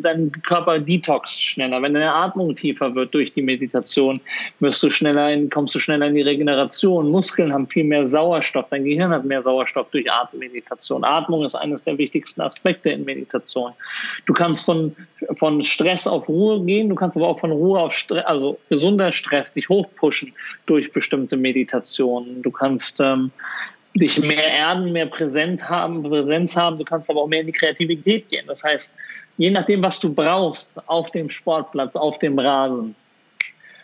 dein Körper detoxt schneller. Wenn deine Atmung tiefer wird durch die Meditation, wirst du schneller in, kommst du schneller in die Regeneration. Muskeln haben viel mehr Sauerstoff, dein Gehirn hat mehr Sauerstoff durch Atemmeditation. Atmung ist eines der wichtigsten Aspekte in Meditation. Du kannst von, von Stress auf Ruhe gehen, du kannst aber auch von Ruhe auf Stress, also gesunder Stress dich hochpushen durch bestimmte Meditationen. Du kannst ähm, dich mehr erden, mehr Präsent haben, Präsenz haben. Du kannst aber auch mehr in die Kreativität gehen. Das heißt, je nachdem, was du brauchst auf dem Sportplatz, auf dem Rasen,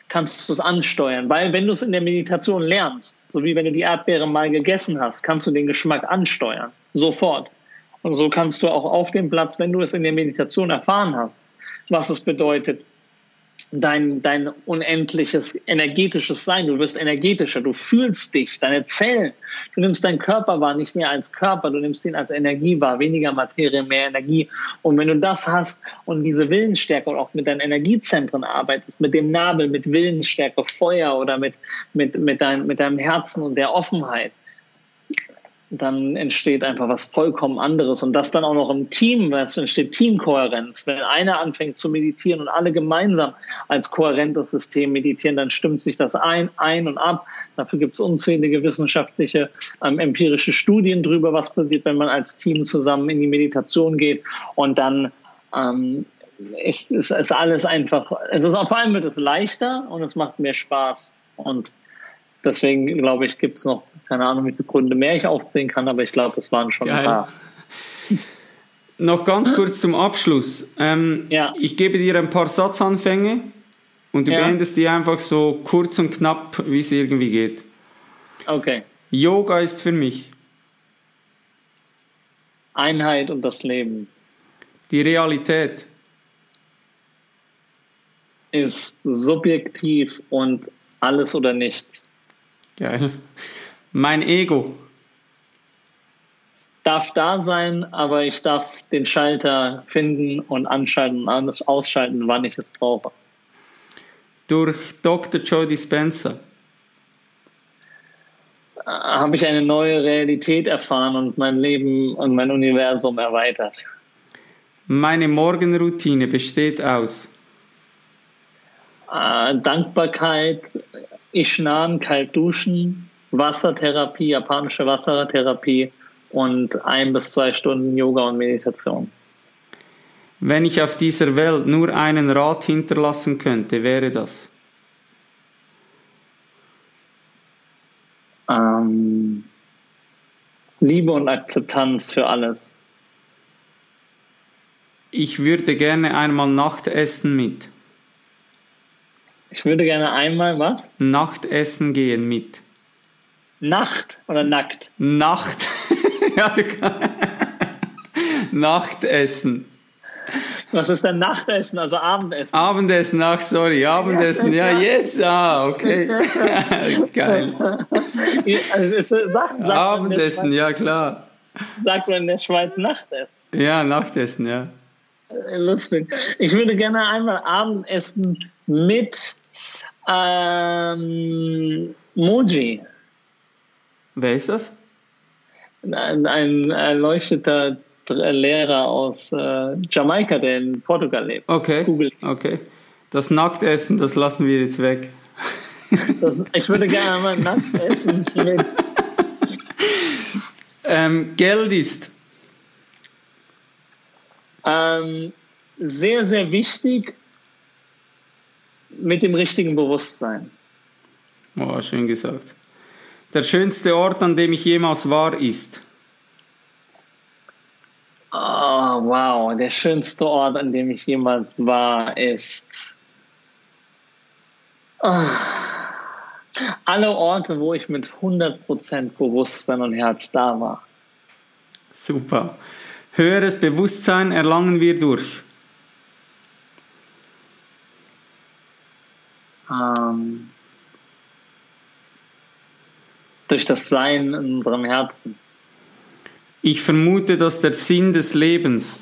kannst du es ansteuern. Weil wenn du es in der Meditation lernst, so wie wenn du die Erdbeere mal gegessen hast, kannst du den Geschmack ansteuern. Sofort. Und so kannst du auch auf dem Platz, wenn du es in der Meditation erfahren hast, was es bedeutet, dein, dein unendliches energetisches Sein. Du wirst energetischer, du fühlst dich, deine Zellen. Du nimmst deinen Körper wahr, nicht mehr als Körper, du nimmst ihn als Energie wahr, weniger Materie, mehr Energie. Und wenn du das hast und diese Willensstärke und auch mit deinen Energiezentren arbeitest, mit dem Nabel, mit Willensstärke, Feuer oder mit, mit, mit, dein, mit deinem Herzen und der Offenheit, dann entsteht einfach was vollkommen anderes. Und das dann auch noch im Team, es entsteht Teamkohärenz. Wenn einer anfängt zu meditieren und alle gemeinsam als kohärentes System meditieren, dann stimmt sich das ein, ein und ab. Dafür gibt es unzählige wissenschaftliche, ähm, empirische Studien drüber, was passiert, wenn man als Team zusammen in die Meditation geht und dann ähm, ist, ist, ist alles einfach, also vor allem wird es leichter und es macht mehr Spaß. Und deswegen glaube ich, gibt es noch, keine Ahnung, wie viele Gründe mehr ich aufzählen kann, aber ich glaube, es waren schon Geil. ein paar. Noch ganz kurz zum Abschluss. Ähm, ja. Ich gebe dir ein paar Satzanfänge und du ja. beendest die einfach so kurz und knapp, wie es irgendwie geht. Okay. Yoga ist für mich Einheit und das Leben. Die Realität ist subjektiv und alles oder nichts. Geil. Mein Ego darf da sein, aber ich darf den Schalter finden und anschalten und ausschalten, wann ich es brauche. Durch Dr. Joe Dispenza habe ich eine neue Realität erfahren und mein Leben und mein Universum erweitert. Meine Morgenroutine besteht aus äh, Dankbarkeit, Ishnan, kalt duschen, Wassertherapie, japanische Wassertherapie und ein bis zwei Stunden Yoga und Meditation. Wenn ich auf dieser Welt nur einen Rat hinterlassen könnte, wäre das? Ähm, Liebe und Akzeptanz für alles. Ich würde gerne einmal Nachtessen mit. Ich würde gerne einmal was? Nachtessen gehen mit. Nacht oder nackt? Nacht. ja, du Nachtessen. Was ist denn Nachtessen, also Abendessen? Abendessen, ach sorry, Abendessen, ja, ja jetzt, ah, okay. Geil. Also, sagt, sagt Abendessen, ja klar. Sagt man in der Schweiz Nachtessen? Ja, Nachtessen, ja. Lustig. Ich würde gerne einmal Abendessen mit ähm, Moji. Wer ist das? Ein, ein erleuchteter Lehrer aus äh, Jamaika, der in Portugal lebt. Okay. Google. Okay. Das Nacktessen, das lassen wir jetzt weg. Das, ich würde gerne mal Nacktessen mit. Ähm, Geld ist. Ähm, sehr, sehr wichtig mit dem richtigen Bewusstsein. Oh, schön gesagt. Der schönste Ort, an dem ich jemals war, ist. Oh, wow, der schönste Ort, an dem ich jemals war, ist. Oh, alle Orte, wo ich mit 100% Bewusstsein und Herz da war. Super. Höheres Bewusstsein erlangen wir durch. Ähm, durch das Sein in unserem Herzen. Ich vermute, dass der Sinn des Lebens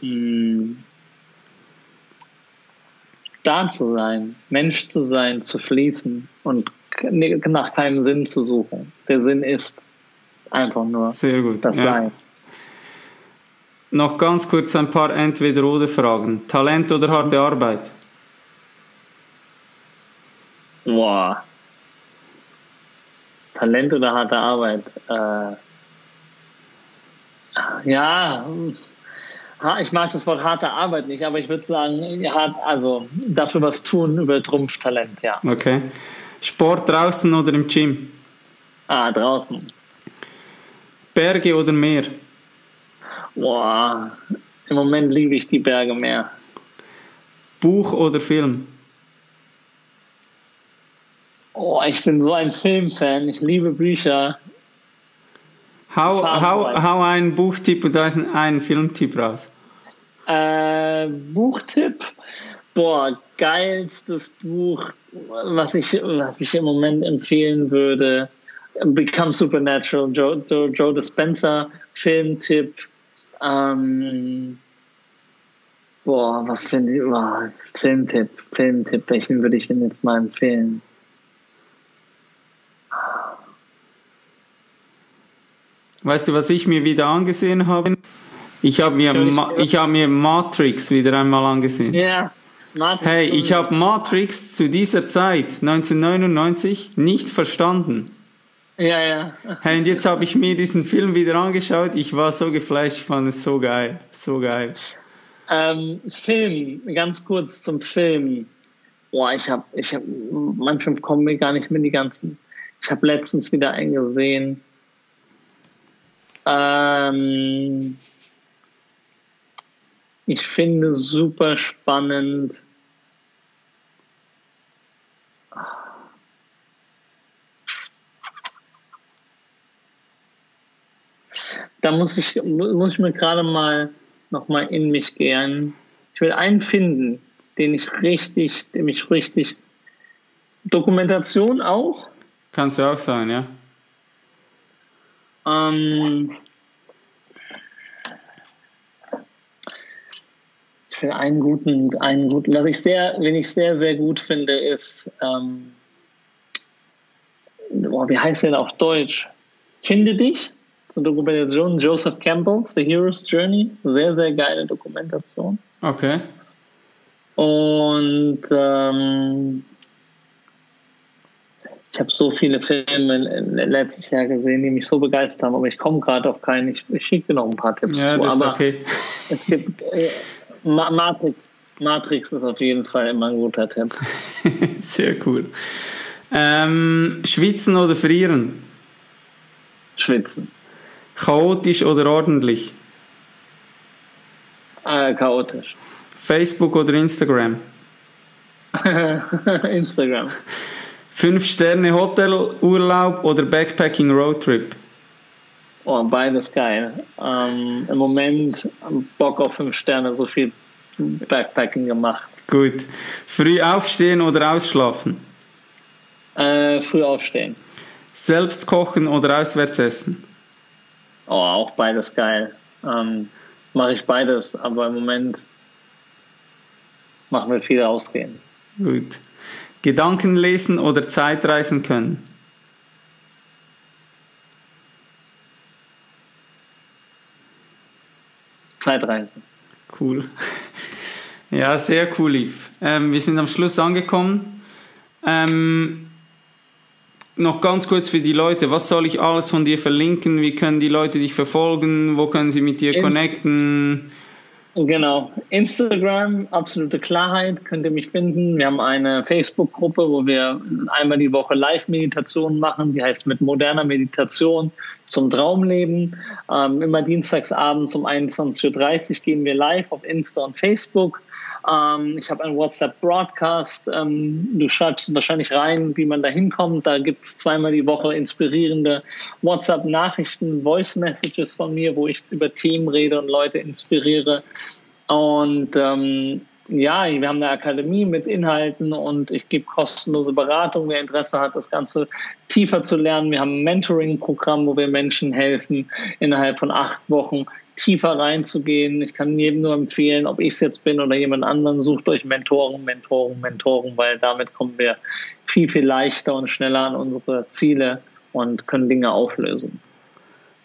hm. da zu sein, Mensch zu sein, zu fließen und nach keinem Sinn zu suchen. Der Sinn ist einfach nur das ja. Sein. Noch ganz kurz ein paar Entweder-Oder-Fragen. Talent oder harte Arbeit? Boah. Talent oder harte Arbeit? Äh, ja, ich mag das Wort harte Arbeit nicht, aber ich würde sagen, hart, also dafür was tun übertrumpft Talent, ja. Okay. Sport draußen oder im Gym? Ah, draußen. Berge oder Meer? Boah, im Moment liebe ich die Berge mehr. Buch oder Film? Oh, ich bin so ein Filmfan. Ich liebe Bücher. Hau, hau, hau einen Buchtipp und da ist ein Filmtipp raus. Äh, Buchtipp? Boah, geilstes Buch, was ich, was ich im Moment empfehlen würde. Become Supernatural, Joe, Joe, Joe Dispenza, Filmtipp. Ähm, boah, was finde ich? Boah, Filmtipp, Filmtipp. Welchen würde ich denn jetzt mal empfehlen? Weißt du, was ich mir wieder angesehen habe? Ich habe mir, Ma ich hab mir Matrix wieder einmal angesehen. Ja. Matrix hey, ich habe Matrix zu dieser Zeit, 1999, nicht verstanden. Ja, ja. Hey, und jetzt habe ich mir diesen Film wieder angeschaut. Ich war so geflasht, ich fand es so geil. So geil. Ähm, Film, ganz kurz zum Film. Boah, ich habe, ich hab, manchmal kommen mir gar nicht mehr die ganzen. Ich habe letztens wieder einen gesehen. Ähm, ich finde super spannend. Da muss ich, muss ich mir gerade mal noch mal in mich gehen. Ich will einen finden, den ich richtig, den ich richtig. Dokumentation auch? Kannst du auch sein, ja. Ähm, ich finde einen guten, einen guten, was ich sehr, wenn ich sehr, sehr gut finde, ist, ähm, oh, wie heißt der auf Deutsch? Finde dich? Dokumentation, Joseph Campbell's The Hero's Journey. Sehr, sehr geile Dokumentation. Okay. Und ähm, ich habe so viele Filme letztes Jahr gesehen, die mich so begeistert haben, aber ich komme gerade auf keinen. Ich, ich schicke dir noch ein paar Tipps ja, zu. Das aber ist okay. es gibt äh, Ma Matrix. Matrix ist auf jeden Fall immer ein guter Tipp. Sehr cool. Ähm, schwitzen oder frieren? Schwitzen. Chaotisch oder ordentlich? Äh, chaotisch. Facebook oder Instagram? Instagram. Fünf Sterne Hotelurlaub oder Backpacking Roadtrip? Oh, beides geil. Ähm, Im Moment Bock auf fünf Sterne, so viel Backpacking gemacht. Gut. Früh aufstehen oder ausschlafen? Äh, früh aufstehen. Selbst kochen oder auswärts essen? Oh, auch beides geil. Ähm, Mache ich beides, aber im Moment machen wir viel ausgehen. Gut. Gedanken lesen oder Zeitreisen können? Zeitreisen. Cool. Ja, sehr cool, Yves. Ähm, wir sind am Schluss angekommen. Ähm, noch ganz kurz für die Leute, was soll ich alles von dir verlinken? Wie können die Leute dich verfolgen? Wo können sie mit dir Inst connecten? Genau. Instagram, absolute Klarheit, könnt ihr mich finden. Wir haben eine Facebook-Gruppe, wo wir einmal die Woche Live-Meditation machen, die heißt mit moderner Meditation zum Traumleben. Ähm, immer dienstagsabends um 21.30 Uhr gehen wir live auf Insta und Facebook. Ähm, ich habe einen WhatsApp-Broadcast. Ähm, du schreibst wahrscheinlich rein, wie man da hinkommt. Da gibt es zweimal die Woche inspirierende WhatsApp-Nachrichten, Voice-Messages von mir, wo ich über Themen rede und Leute inspiriere. Und ähm, ja, wir haben eine Akademie mit Inhalten und ich gebe kostenlose Beratung, wer Interesse hat, das Ganze tiefer zu lernen. Wir haben ein Mentoring-Programm, wo wir Menschen helfen, innerhalb von acht Wochen tiefer reinzugehen. Ich kann jedem nur empfehlen, ob ich es jetzt bin oder jemand anderen, sucht euch Mentoren, Mentoren, Mentoren, weil damit kommen wir viel, viel leichter und schneller an unsere Ziele und können Dinge auflösen.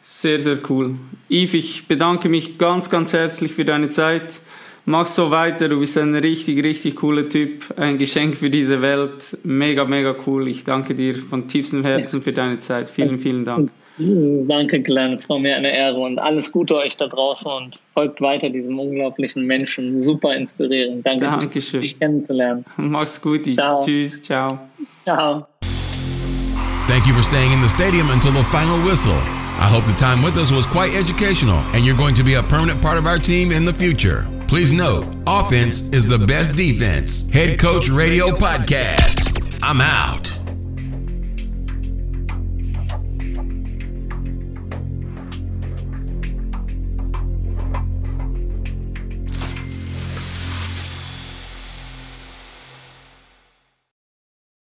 Sehr, sehr cool. Yves, ich bedanke mich ganz, ganz herzlich für deine Zeit. Mach so weiter, du bist ein richtig, richtig cooler Typ. Ein Geschenk für diese Welt. Mega, mega cool. Ich danke dir von tiefstem Herzen für deine Zeit. Vielen, vielen Dank. Danke, Glenn. Es war mir eine Ehre und alles Gute euch da draußen und folgt weiter diesem unglaublichen Menschen. Super inspirierend. Danke, Dankeschön. dich kennenzulernen. Mach's gut. Ciao. Tschüss. Ciao. Ciao. Thank you for staying in the stadium until the final whistle. I hope the time with us was quite educational and you're going to be a permanent part of our team in the future. Please note, offense is the best defense. Head Coach Radio Podcast. I'm out.